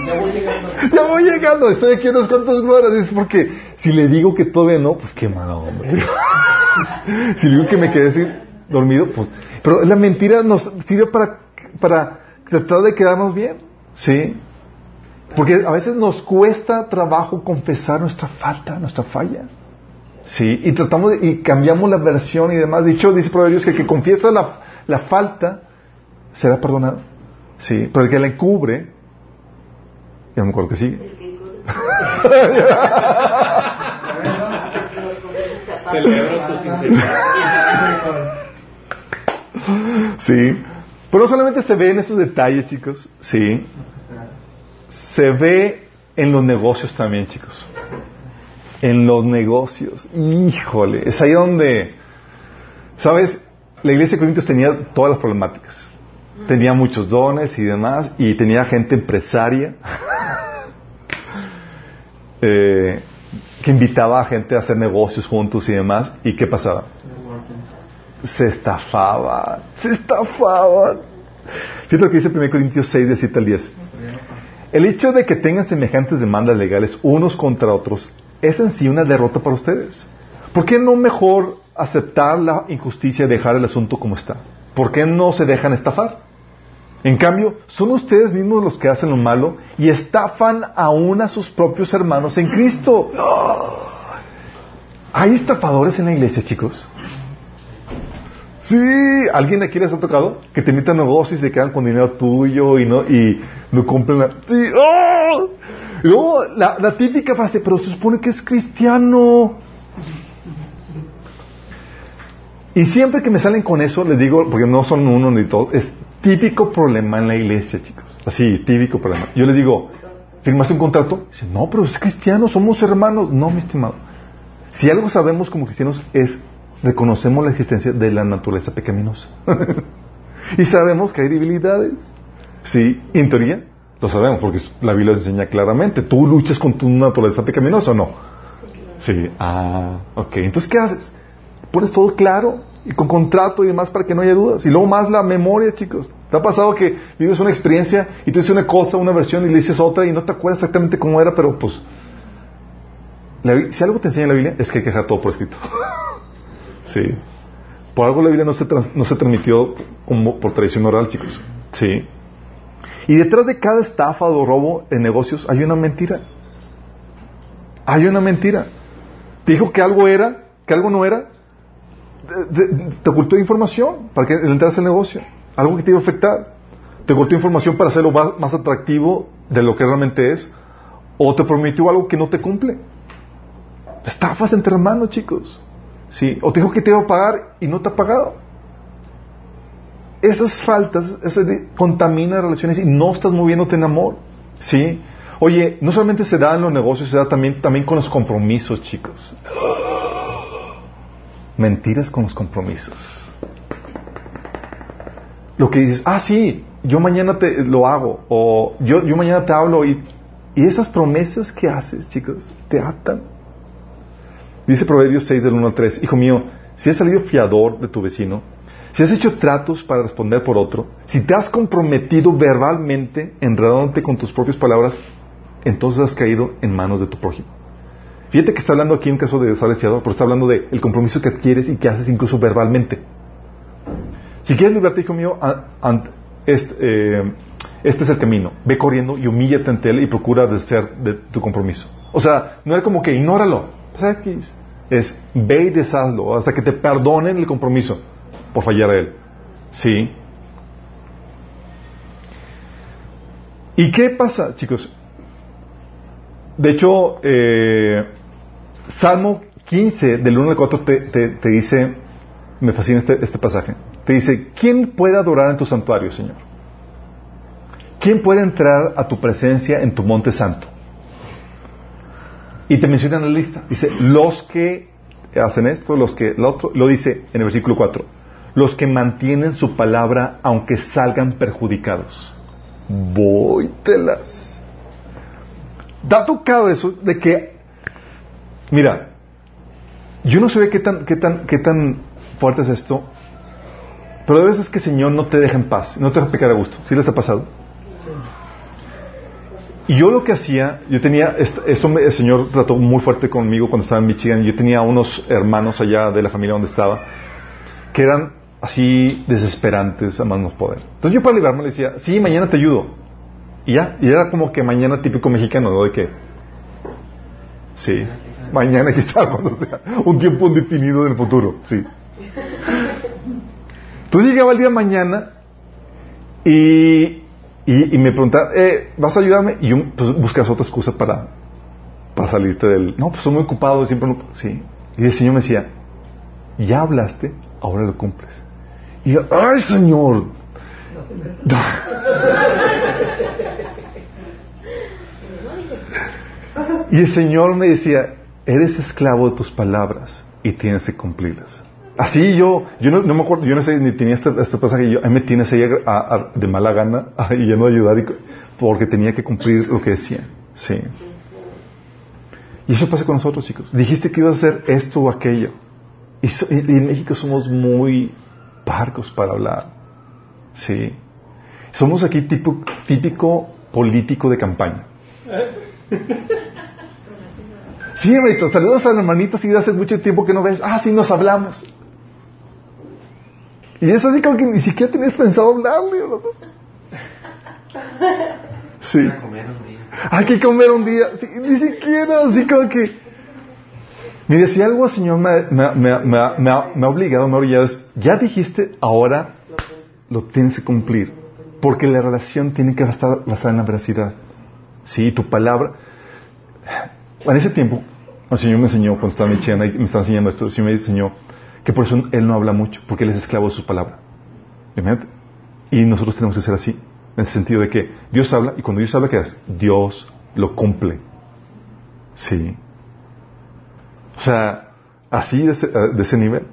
Ya voy llegando. (laughs) Ya voy llegando, estoy aquí unas cuantas horas. Es porque si le digo que todavía no, pues qué mala hombre. (laughs) si le digo que me quedé así dormido, pues. Pero la mentira nos sirve para, para tratar de quedarnos bien. ¿Sí? Porque a veces nos cuesta trabajo confesar nuestra falta, nuestra falla. Sí, y tratamos de, y cambiamos la versión y demás. Dicho, dice Proverbios que el que confiesa la, la falta será perdonado. Sí, pero el que la encubre, ya me acuerdo que sigue. (laughs) Tu sinceridad. Sí. Pero no solamente se ve en esos detalles, chicos. Sí. Se ve en los negocios también, chicos. En los negocios. Híjole. Es ahí donde, ¿sabes? La iglesia de Corintios tenía todas las problemáticas. Tenía muchos dones y demás. Y tenía gente empresaria. (laughs) eh, que invitaba a gente a hacer negocios juntos y demás. ¿Y qué pasaba? se estafaban, se estafaban. Fíjate lo que dice 1 Corintios 6, del 7 al 10. El hecho de que tengan semejantes demandas legales unos contra otros es en sí una derrota para ustedes. ¿Por qué no mejor aceptar la injusticia y dejar el asunto como está? ¿Por qué no se dejan estafar? En cambio, son ustedes mismos los que hacen lo malo y estafan aún a sus propios hermanos en Cristo. ¿Hay estafadores en la iglesia, chicos? Sí, ¿alguien aquí les ha tocado? Que te invitan negocios y se quedan con dinero tuyo y no, y no cumplen la... Sí. Y luego, la, típica frase, pero se supone que es cristiano. Y siempre que me salen con eso, les digo, porque no son uno ni dos, es típico problema en la iglesia, chicos. Así, típico problema. Yo les digo, ¿firmaste un contrato? Dice, no, pero es cristiano, somos hermanos. No, mi estimado. Si algo sabemos como cristianos es, reconocemos la existencia de la naturaleza pecaminosa. (laughs) y sabemos que hay debilidades. Sí, en teoría lo sabemos, porque la Biblia enseña claramente. ¿Tú luchas con tu naturaleza pecaminosa o no? Sí, ah, ok. Entonces, ¿qué haces? Pones todo claro y con contrato y demás para que no haya dudas. Y luego más la memoria, chicos. ¿Te ha pasado que vives una experiencia y tú dices una cosa, una versión y le dices otra y no te acuerdas exactamente cómo era, pero pues... la- si algo te enseña la Biblia es que hay que dejar todo por escrito. (laughs) sí. Por algo la Biblia no se, no se transmitió como por tradición oral, chicos. Sí. Y detrás de cada estafa o robo en negocios hay una mentira. Hay una mentira. Te dijo que algo era, que algo no era. De- te ocultó información para que entras al negocio. Algo que te iba a afectar. Te ocultó información para hacerlo más, más atractivo de lo que realmente es. O te prometió algo que no te cumple. Estafas entre hermanos, chicos. O te dijo que te iba a pagar y no te ha pagado esas faltas de- contaminan relaciones y no estás moviéndote en amor. ¿Sí? Oye, no solamente se da en los negocios, se da también, también con los compromisos, chicos. Mentiras con los compromisos. Lo que dices, ah, sí, yo mañana te lo hago, o yo, yo mañana te hablo, y, y esas promesas que haces, chicos, te atan. Dice Proverbios 6 del 1 al 3, Hijo mío, si has salido fiador de tu vecino, si has hecho tratos para responder por otro, si te has comprometido verbalmente enredándote con tus propias palabras, entonces has caído en manos de tu prójimo. Fíjate que está hablando aquí en caso de salir fiador, pero está hablando de el compromiso que adquieres y que haces incluso verbalmente. Si quieres librarte, hijo mío, este, eh, este es el camino. Ve corriendo y humíllate ante él y procura deshacer de tu compromiso. O sea, no era como que ignóralo. Pues, X. Es ve y deshazlo hasta que te perdonen el compromiso por fallar a él. Sí. ¿Y qué pasa, chicos? De hecho, eh, Salmo 15, del 1 al 4, te, te- te dice, me fascina este, este pasaje, te dice, ¿quién puede adorar en tu santuario, Señor? ¿Quién puede entrar a tu presencia en tu monte santo? Y te menciona en la lista, dice, los que hacen esto, los que, lo otro, lo dice en el versículo 4, los que mantienen su palabra aunque salgan perjudicados. Vóytelas. ¿Te ha tocado eso de que, mira, yo no sé qué tan, qué tan, qué tan fuerte es esto, pero de veces que el Señor no te deja en paz, no te deja pecar a gusto. ¿Sí les ha pasado? Y yo lo que hacía, yo tenía, est- eso me- el Señor trató muy fuerte conmigo cuando estaba en Michigan. Yo tenía unos hermanos allá de la familia donde estaba, que eran así desesperantes a más no poder. Entonces yo para librarme le decía, sí, mañana te ayudo. Y ya, y era como que mañana típico mexicano, ¿no? De que, sí, mañana quizá cuando (laughs) sea un tiempo indefinido en el futuro, sí. Entonces llegaba el día mañana y, y, me preguntaba, eh, ¿vas a ayudarme? Y yo, pues, buscas otra excusa para, para salirte del... No, pues soy muy ocupado, siempre no... Sí. Y el Señor me decía, ya hablaste, ahora lo cumples. Y yo, ¡ay, Señor! (laughs) y el Señor me decía, eres esclavo de tus palabras y tienes que cumplirlas. Así yo, yo no, no me acuerdo, yo no sé ni tenía este, este pasaje, yo, a mí me tienes ahí a- a- de mala gana (laughs) y ya no ayudar y- porque tenía que cumplir lo que decía. Sí. Y eso pasa con nosotros, chicos. Dijiste que ibas a hacer esto o aquello. Y, so- y- y en México somos muy parcos para hablar. Sí. Somos aquí tipo, típico político de campaña. (laughs) Sí, hermanito, saludos a la hermanita si hace mucho tiempo que no ves. Ah, sí, nos hablamos. Y es así como que ni siquiera tenías pensado hablarle. ¿verdad? Sí. A comer un día. Hay que comer un día. Sí, ni siquiera, así como que. Mire, si algo el Señor me, me, me, me, ha- obligado, me ha orillado es ya dijiste, ahora lo tienes que cumplir. Porque la relación tiene que estar basada en la veracidad. Sí, tu palabra. En ese tiempo, el Señor me enseñó, cuando estaba mi chena me estaba enseñando esto, el Señor me enseñó que por eso Él no habla mucho, porque Él es esclavo de su palabra. Y nosotros tenemos que ser así, en el sentido de que Dios habla, y cuando Dios habla, ¿qué es? Dios lo cumple. Sí. O sea, así de ese, de ese nivel.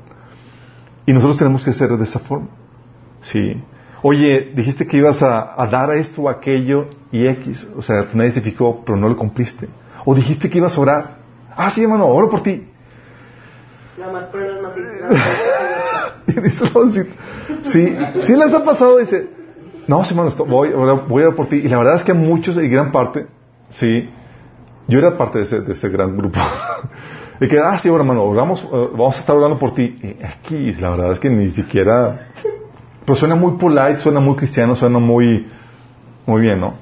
Y nosotros tenemos que ser de esa forma. Sí. Oye, dijiste que ibas a, a dar a esto o aquello y X. O sea, nadie se fijó, pero no lo cumpliste. O dijiste que ibas a orar. Ah, sí, hermano, oro por ti. Nada más pruebas más (laughs) Y dice Sí, sí les ha pasado, dice, no, sí, hermano, voy, voy a orar por ti. Y la verdad es que muchos, y gran parte, sí, yo era parte de ese, de ese gran grupo. (laughs) Y que, ah, sí, ahora, hermano, oramos, eh, vamos a estar orando por ti. Y aquí, la verdad es que ni siquiera, pues suena muy polite, suena muy cristiano, suena muy, muy bien, ¿no?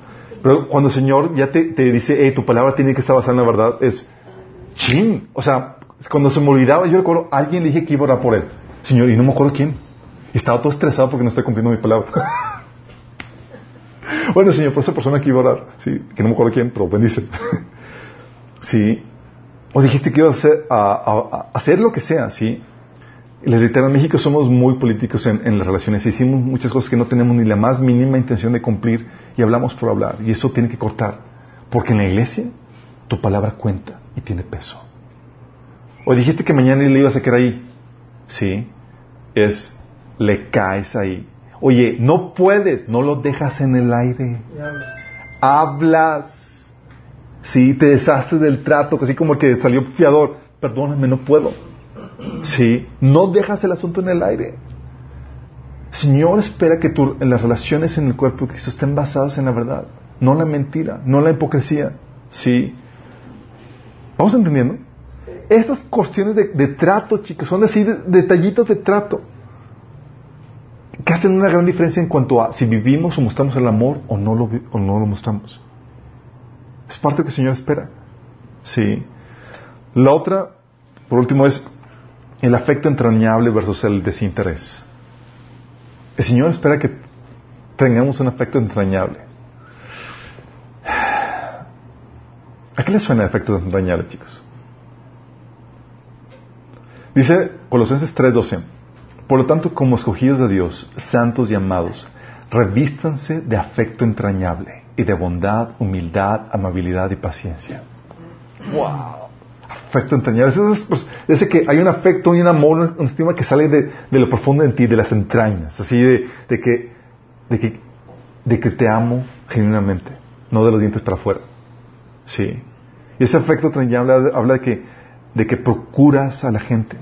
Pero cuando el Señor ya te, te dice, hey, tu palabra tiene que estar basada en la verdad, es, chin, o sea, cuando se me olvidaba, yo recuerdo, alguien le dije que iba a orar por él. Señor, y no me acuerdo quién. Y estaba todo estresado porque no estoy cumpliendo mi palabra. (laughs) bueno, Señor, por esa persona que iba a orar, sí, que no me acuerdo quién, pero bendice. (laughs) sí. O dijiste que ibas a hacer, a, hacer lo que sea, sí. Les reitero, en México somos muy políticos en, en las relaciones. Hicimos muchas cosas que no tenemos ni la más mínima intención de cumplir y hablamos por hablar. Y eso tiene que cortar. Porque en la iglesia tu palabra cuenta y tiene peso. O dijiste que mañana le ibas a quedar ahí. Sí. Es, le caes ahí. Oye, no puedes, no lo dejas en el aire. Hablas. Sí, te deshaces del trato, así como que salió fiador. Perdóname, no puedo. Sí, no dejas el asunto en el aire. Señor espera que tu- en las relaciones en el cuerpo de Cristo estén basadas en la verdad, no la mentira, no la hipocresía. Sí. ¿Vamos entendiendo? Esas cuestiones de, trato, chicos, son así de- detallitos de trato que hacen una gran diferencia en cuanto a si vivimos o mostramos el amor o no lo, o no lo mostramos. Es parte de lo que el Señor espera. Sí. La otra, por último, es el afecto entrañable versus el desinterés. El Señor espera que tengamos un afecto entrañable. ¿A qué les suena el afecto entrañable, chicos? Dice Colosenses 3:12, por lo tanto, como escogidos de Dios, santos y amados, revístanse de afecto entrañable y de bondad, humildad, amabilidad y paciencia. ¡Wow! Afecto entrañable. Es, pues, ese que hay un afecto y un amor, una estima que sale de, de lo profundo en ti, de las entrañas, así de, de que, de que, de que te amo genuinamente, no de los dientes para afuera. Sí. Y ese afecto entrañable habla de que, de que procuras a la gente,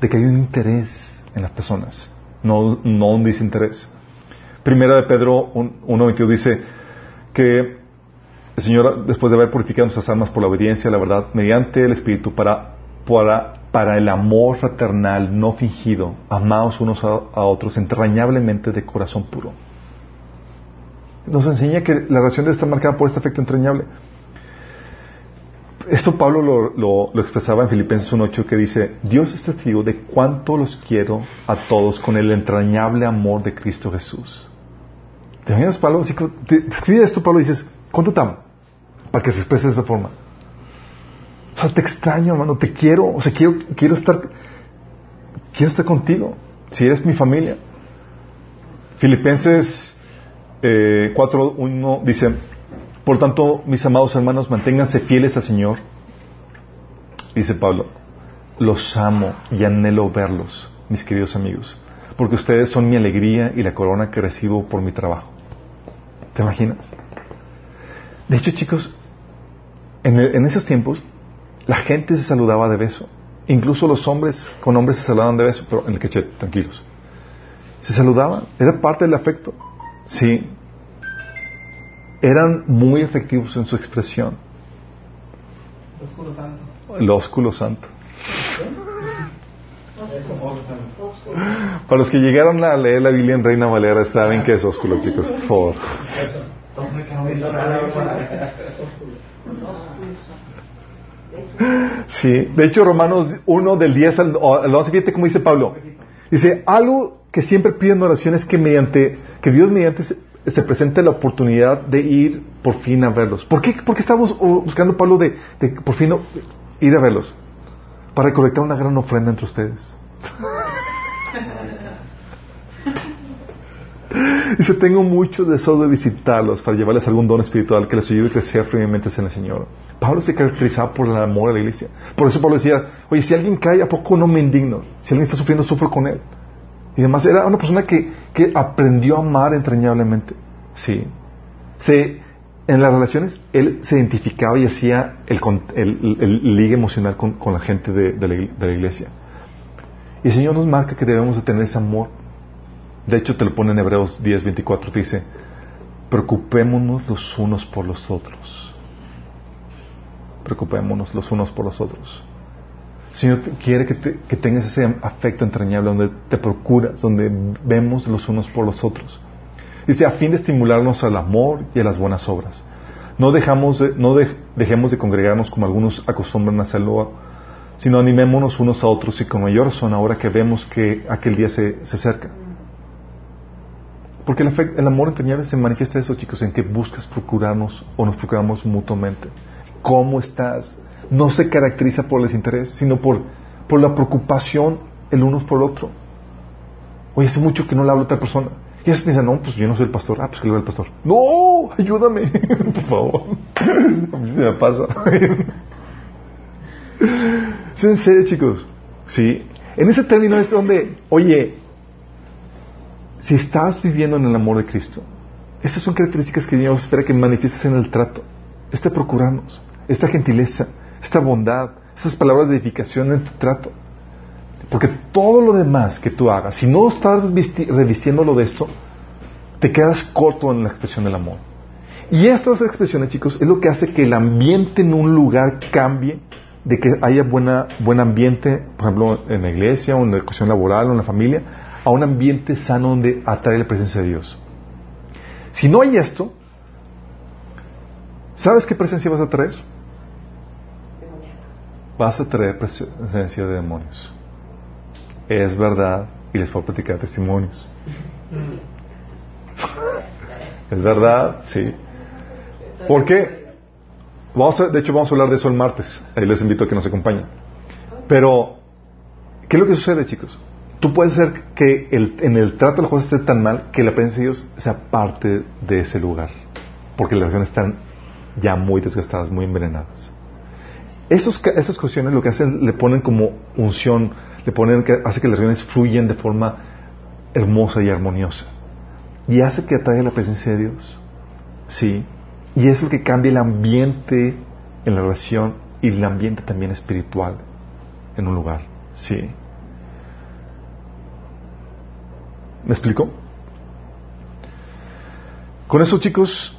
de que hay un interés en las personas, no, no un desinterés. Primera de Pedro 1.22 dice que el Señor, después de haber purificado nuestras almas por la obediencia a la verdad, mediante el Espíritu, para, para, para el amor fraternal no fingido, amados unos a, a otros entrañablemente de corazón puro. Nos enseña que la relación debe estar marcada por este afecto entrañable. Esto Pablo lo, lo- expresaba en Filipenses 1.8 que dice, Dios es testigo de cuánto los quiero a todos con el entrañable amor de Cristo Jesús. ¿Te imaginas, Pablo? Que te, te escribe esto, Pablo, y dices, ¿cuánto te amo? Para que se exprese de esa forma. O sea, te extraño, hermano, te quiero, o sea, quiero, quiero estar, quiero estar contigo, si eres mi familia. Filipenses eh, 4.1 dice, por tanto, mis amados hermanos, manténganse fieles al Señor. Dice Pablo, los amo y anhelo verlos, mis queridos amigos, porque ustedes son mi alegría y la corona que recibo por mi trabajo. ¿Te imaginas? De hecho, chicos, en, en esos tiempos, la gente se saludaba de beso. Incluso los hombres con hombres se saludaban de beso, pero en el cachete, tranquilos. Se saludaban, era parte del afecto. Sí. Eran muy efectivos en su expresión. El ósculo santo. Para los que llegaron a leer la Biblia en Reina Valera, saben qué es ósculo, chicos, por favor. Que. Sí, de hecho Romanos 1 del 10 al, al 11, fíjate cómo dice Pablo. Dice, algo que siempre pido en oración es que mediante, que Dios mediante se, se presente la oportunidad de ir por fin a verlos. ¿Por qué, por qué estamos oh, buscando, Pablo, de, por fin oh, ir a verlos? Para recolectar una gran ofrenda entre ustedes. (laughs) Dice, tengo mucho deseo de visitarlos para llevarles algún don espiritual que les ayude a crecer firmemente en el Señor. Pablo se caracterizaba por el amor a la iglesia. Por eso Pablo decía, oye, si alguien cae, ¿a poco no me indigno? Si alguien está sufriendo, sufro con él. Y además era una persona que, que aprendió a amar entrañablemente. Sí. Se, en las relaciones, él se identificaba y hacía el, el, el- ligue emocional con, con la gente de, de la, ig- de la iglesia. Y el Señor nos marca que debemos de tener ese amor. De hecho, te lo pone en Hebreos 10, 24, dice, preocupémonos los unos por los otros. Preocupémonos los unos por los otros. El Señor quiere que, te- que tengas ese afecto entrañable donde te procuras, donde vemos los unos por los otros. Dice, a fin de estimularnos al amor y a las buenas obras. No, dejamos de- no de- dejemos de congregarnos como algunos acostumbran a hacerlo, sino animémonos unos a otros y con mayor razón ahora que vemos que aquel día se, se acerca. Porque el, el amor entrañable se manifiesta eso, chicos, en que buscas procurarnos o nos procuramos mutuamente. ¿Cómo estás? No se caracteriza por el desinterés, sino por, por la preocupación el uno por el otro. Oye, hace mucho que no le hablo a otra persona. Y ellos piensan, no, pues yo no soy el pastor. Ah, pues que le el pastor. No, ayúdame, (laughs) por favor. A mí se me pasa. (laughs) ¿Es en serio, chicos? Sí. En ese término es donde, oye, si estás viviendo en el amor de Cristo, esas son características que Dios espera que manifiestes en el trato. Este procurarnos, esta gentileza, esta bondad, esas palabras de edificación en tu trato. Porque todo lo demás que tú hagas, si no estás visti- revistiéndolo de esto, te quedas corto en la expresión del amor. Y estas expresiones, chicos, es lo que hace que el ambiente en un lugar cambie, de que haya buena, buen ambiente, por ejemplo, en la iglesia o en la cuestión laboral o en la familia, a un ambiente sano donde atrae la presencia de Dios. Si no hay esto, ¿sabes qué presencia vas a traer? Vas a traer prese- presencia de demonios. Es verdad, y les voy a platicar testimonios. (laughs) Es verdad, sí. ¿Por qué? Vamos a- de hecho, vamos a hablar de eso el martes. Ahí les invito a que nos acompañen. Pero, ¿qué es lo que sucede, chicos? Tú puedes hacer que el- en el trato de las cosas esté tan mal que la presencia de Dios sea parte de ese lugar. Porque las relaciones están ya muy desgastadas, muy envenenadas. Esos, esas cuestiones lo que hacen, le ponen como unción, le ponen que hace que las relaciones fluyan de forma hermosa y armoniosa. Y hace que atraiga la presencia de Dios. Sí. Y es lo que cambia el ambiente en la relación y el ambiente también espiritual en un lugar. Sí. ¿Me explico? Con eso, chicos,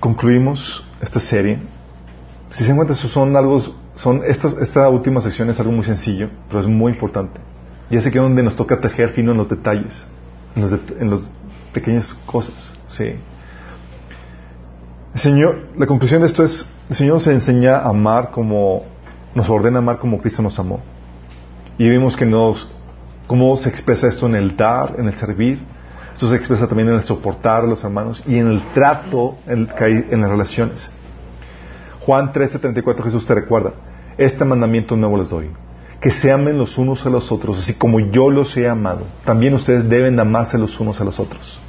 concluimos esta serie. Si se dan cuenta, son algo, son estas, esta última sección es algo muy sencillo, pero es muy importante. Que es donde nos toca tejer fino en los detalles, en los, det- en las pequeñas cosas. Sí. Señor, la conclusión de esto es, el Señor nos enseña a amar como, nos ordena amar como Cristo nos amó. Y vimos que nos, cómo se expresa esto en el dar, en el servir. Esto se expresa también en el soportar a los hermanos y en el trato, en, en las relaciones. Juan 13:34 Jesús te recuerda, este mandamiento nuevo les doy, que se amen los unos a los otros, así como yo los he amado. También ustedes deben de amarse los unos a los otros.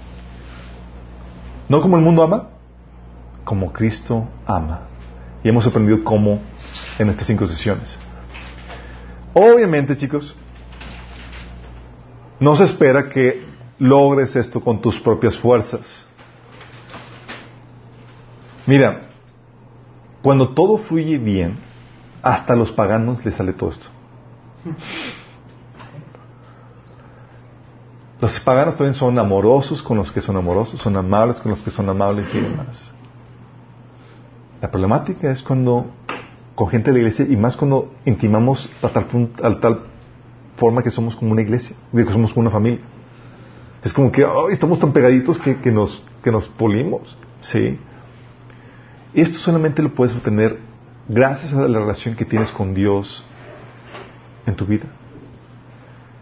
No como el mundo ama, como Cristo ama. Y hemos aprendido cómo en estas cinco sesiones. Obviamente, chicos, no se espera que logres esto con tus propias fuerzas. Mira, cuando todo fluye bien, hasta los paganos les sale todo esto. Los paganos también son amorosos con los que son amorosos, son amables con los que son amables y demás. La problemática es cuando con gente de la iglesia y más cuando intimamos a tal, a tal forma que somos como una iglesia, que somos como una familia. Es como que estamos tan pegaditos que, que nos, que nos polimos. ¿sí? Esto solamente lo puedes obtener gracias a la relación que tienes con Dios en tu vida.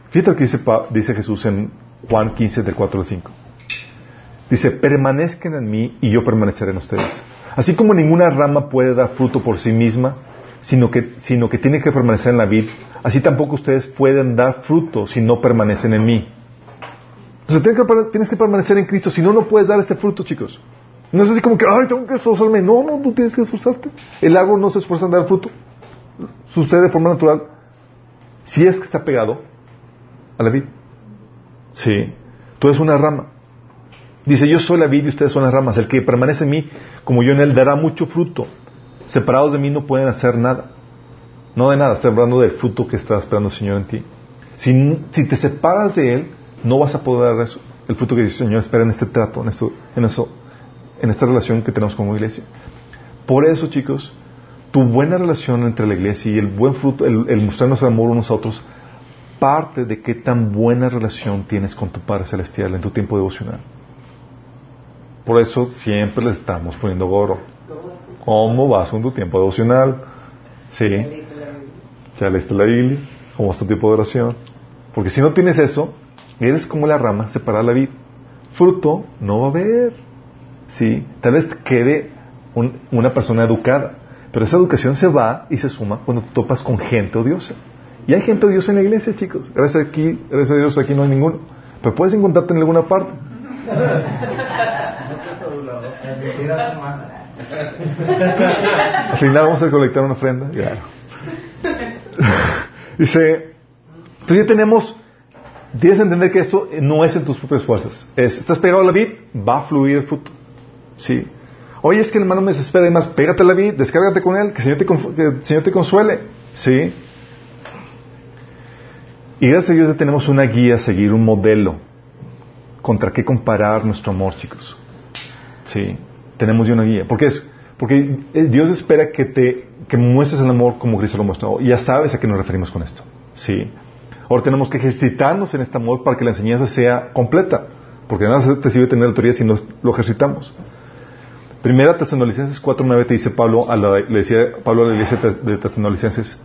Fíjate lo que dice, Jesús en Juan 15, del 4 al 5. Dice, permanezcan en mí y yo permaneceré en ustedes. Así como ninguna rama puede dar fruto por sí misma, sino que, tiene que permanecer en la vid, así tampoco ustedes pueden dar fruto si no permanecen en mí. O tienes que, tienes que permanecer en Cristo, si no, no puedes dar este fruto, chicos. No es así como que, ay, tengo que esforzarme. No, no, tú tienes que esforzarte. El árbol no se esfuerza en dar fruto. Sucede de forma natural. Si es que está pegado a la vid. Sí. Tú eres una rama. Dice, yo soy la vid y ustedes son las ramas. El que permanece en mí, como yo en él, dará mucho fruto. Separados de mí no pueden hacer nada. No de nada, estoy hablando del fruto que está esperando el Señor en ti. Si, si te separas de Él, no vas a poder dar eso. El fruto que el Señor espera en este trato, en, en, eso, en esta relación que tenemos como iglesia. Por eso, chicos, tu buena relación entre la iglesia y el buen fruto, el, el mostrarnos amor unos a otros, parte de qué tan buena relación tienes con tu Padre Celestial en tu tiempo devocional. Por eso siempre le estamos poniendo goro. ¿Cómo vas con tu tiempo devocional? Sí. Ya leíste la Biblia. ¿Cómo es tu tiempo de oración? Porque si no tienes eso, eres como la rama separada de la vid. Fruto no va a haber. Sí. Tal vez quede un- una persona educada. Pero esa educación se va y se suma cuando te topas con gente odiosa. Y hay gente odiosa en la iglesia, chicos. Gracias, aquí, gracias a Dios aquí no hay ninguno. Pero puedes encontrarte en alguna parte. Al final vamos a colectar una ofrenda. Ya. (laughs) Dice, tú ya tenemos, tienes que entender que esto no es en tus propias fuerzas. Es, estás pegado a la vid, va a fluir el fruto. Sí. Oye, es que el hermano me desespera y más, pégate la vid, descárgate con él, que el Señor te, que Señor te consuele. Sí. Y gracias a Dios ya tenemos una guía a seguir, un modelo contra qué comparar nuestro amor, chicos. Sí, tenemos ya una guía. ¿Por qué es? Porque eh, Dios espera que te que muestres el amor como Cristo lo mostró. Y ya sabes a qué nos referimos con esto. Sí. Ahora tenemos que ejercitarnos en este amor para que la enseñanza sea completa. Porque nada te sirve tener autoridad si no lo ejercitamos. Primera Tesalonicenses 4.9 te dice Pablo, a la, le decía Pablo a la iglesia de Tesalonicenses,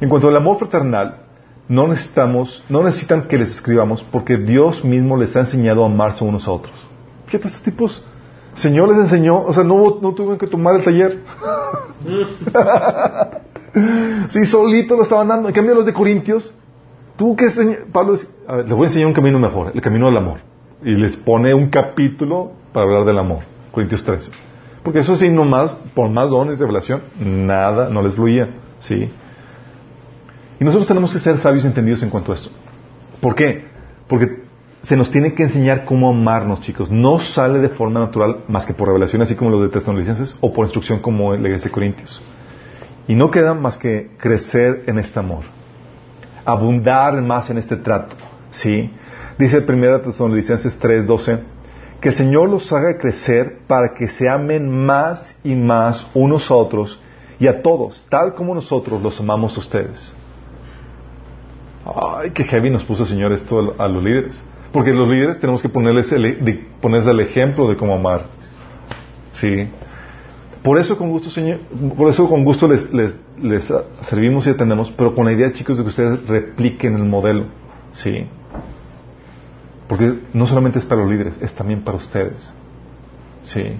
en cuanto al amor fraternal, no necesitamos, no necesitan que les escribamos porque Dios mismo les ha enseñado a amarse unos a otros. Fíjate, estos tipos, Señor les enseñó, o sea, no, no tuvieron que tomar el taller. (laughs) sí, solito lo estaban dando. En cambio, los de Corintios, tú que Pablo, a les voy a enseñar un camino mejor, el camino del amor. Y les pone un capítulo para hablar del amor, Corintios 13. Porque eso sí, nomás, por más don y revelación, nada, no les fluía. ¿sí? Y nosotros tenemos que ser sabios y entendidos en cuanto a esto. ¿Por qué? Porque se nos tiene que enseñar cómo amarnos, chicos. No sale de forma natural más que por revelación, así como los de Tesalonicenses, o por instrucción como la iglesia de Corintios. Y no queda más que crecer en este amor, abundar más en este trato. ¿sí? Dice 1 Tesalonicenses 3:12 que el Señor los haga crecer para que se amen más y más unos a otros y a todos, tal como nosotros los amamos a ustedes. Ay, qué heavy nos puso el Señor esto a, los líderes. Porque los líderes tenemos que ponerles el, ponerles el ejemplo de cómo amar. Sí. Por eso con gusto, Señor, por eso con gusto les, les, les servimos y atendemos, pero con la idea, chicos, de que ustedes repliquen el modelo. Sí. Porque no solamente es para los líderes, es también para ustedes. Sí.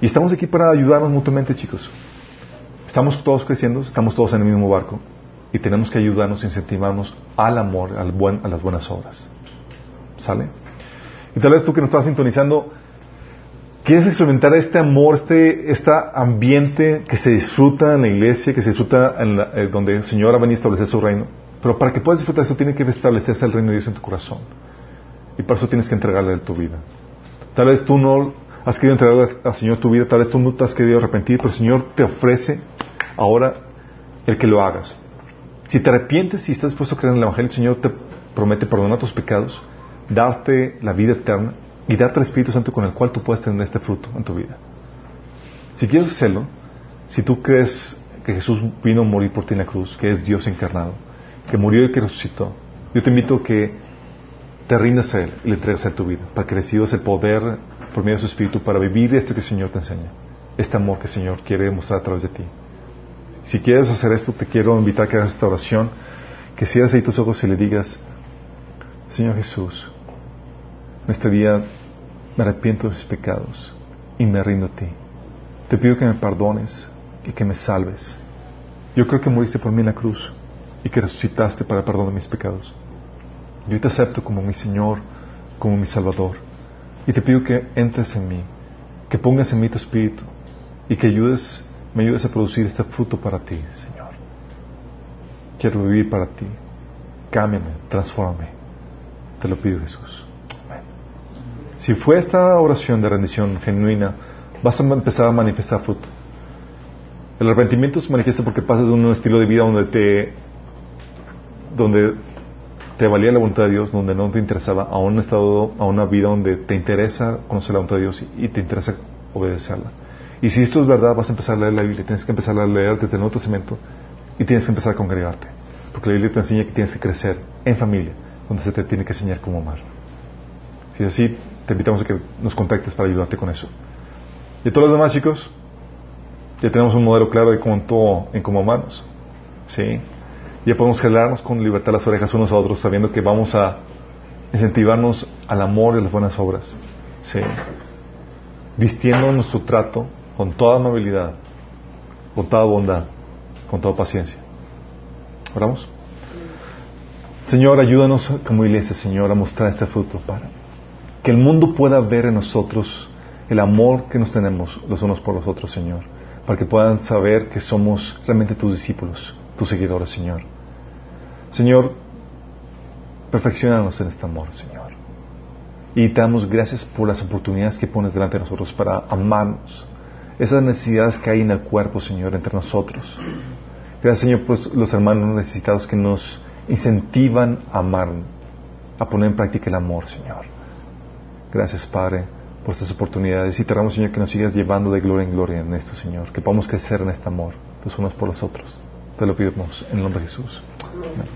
Y estamos aquí para ayudarnos mutuamente, chicos. Estamos todos creciendo, estamos todos en el mismo barco y tenemos que ayudarnos, incentivarnos al amor, al buen, a las buenas obras. ¿Sale? Y tal vez tú que nos estás sintonizando, quieres experimentar este amor, este, este ambiente que se disfruta en la iglesia, que se disfruta en la- eh, donde el Señor ha venido a establecer su reino. Pero para que puedas disfrutar eso, tiene que establecerse el reino de Dios en tu corazón. Y para eso tienes que entregarle tu vida. Tal vez tú no has querido entregarle al Señor tu vida, tal vez tú no te has querido arrepentir, pero el Señor te ofrece ahora el que lo hagas. Si te arrepientes y estás dispuesto a creer en el Evangelio, el Señor te promete perdonar tus pecados, darte la vida eterna y darte el Espíritu Santo con el cual tú puedes tener este fruto en tu vida. Si quieres hacerlo, si tú crees que Jesús vino a morir por ti en la cruz, que es Dios encarnado, que murió y que resucitó, yo te invito a que te rindas a Él y le entregues a tu vida, para que recibas el poder por medio de su Espíritu para vivir esto que el Señor te enseña, este amor que el Señor quiere demostrar a través de ti. Si quieres hacer esto, te quiero invitar a que hagas esta oración, que cierres ahí tus ojos y le digas, Señor Jesús, en este día me arrepiento de mis pecados y me rindo a ti. Te pido que me perdones y que me salves. Yo creo que moriste por mí en la cruz y que resucitaste para el perdón de mis pecados. Yo te acepto como mi Señor, como mi Salvador. Y te pido que entres en mí, que pongas en mí tu espíritu y que ayudes, me ayudes a producir este fruto para ti, Señor. Quiero vivir para ti. Cámbiame, transfórmame. Te lo pido, Jesús. Amén. Si fue esta oración de rendición genuina, vas a empezar a manifestar fruto. El arrepentimiento se manifiesta porque pasas de un estilo de vida donde te donde te valía la voluntad de Dios, donde no te interesaba, a un estado, a una vida donde te interesa conocer la voluntad de Dios y te interesa obedecerla. Y si esto es verdad, vas a empezar a leer la Biblia, tienes que empezar a leer desde el Nuevo Testamento y tienes que empezar a congregarte. Porque la Biblia te enseña que tienes que crecer en familia, donde se te tiene que enseñar cómo amar. Si es así, te invitamos a que nos contactes para ayudarte con eso. Y todos los demás, chicos, ya tenemos un modelo claro de cómo, en cómo amarnos. ¿Sí? Ya podemos gelarnos con libertad las orejas unos a otros, sabiendo que vamos a incentivarnos al amor y a las buenas obras. ¿Sí? Vistiendo nuestro trato con toda amabilidad, con toda bondad, con toda paciencia. ¿Oramos? Señor, ayúdanos como iglesia, Señor, a mostrar este fruto para que el mundo pueda ver en nosotros el amor que nos tenemos los unos por los otros, Señor, para que puedan saber que somos realmente tus discípulos, tus seguidores, Señor. Señor, perfeccionanos en este amor, Señor. Y te damos gracias por las oportunidades que pones delante de nosotros para amarnos. Esas necesidades que hay en el cuerpo, Señor, entre nosotros. Gracias, Señor, por los hermanos necesitados que nos incentivan a amar, a poner en práctica el amor, Señor. Gracias, Padre, por estas oportunidades. Y te rogamos, Señor, que nos sigas llevando de gloria en gloria en esto, Señor. Que podamos crecer en este amor, los unos por los otros. Te lo pedimos en el nombre de Jesús. Amén.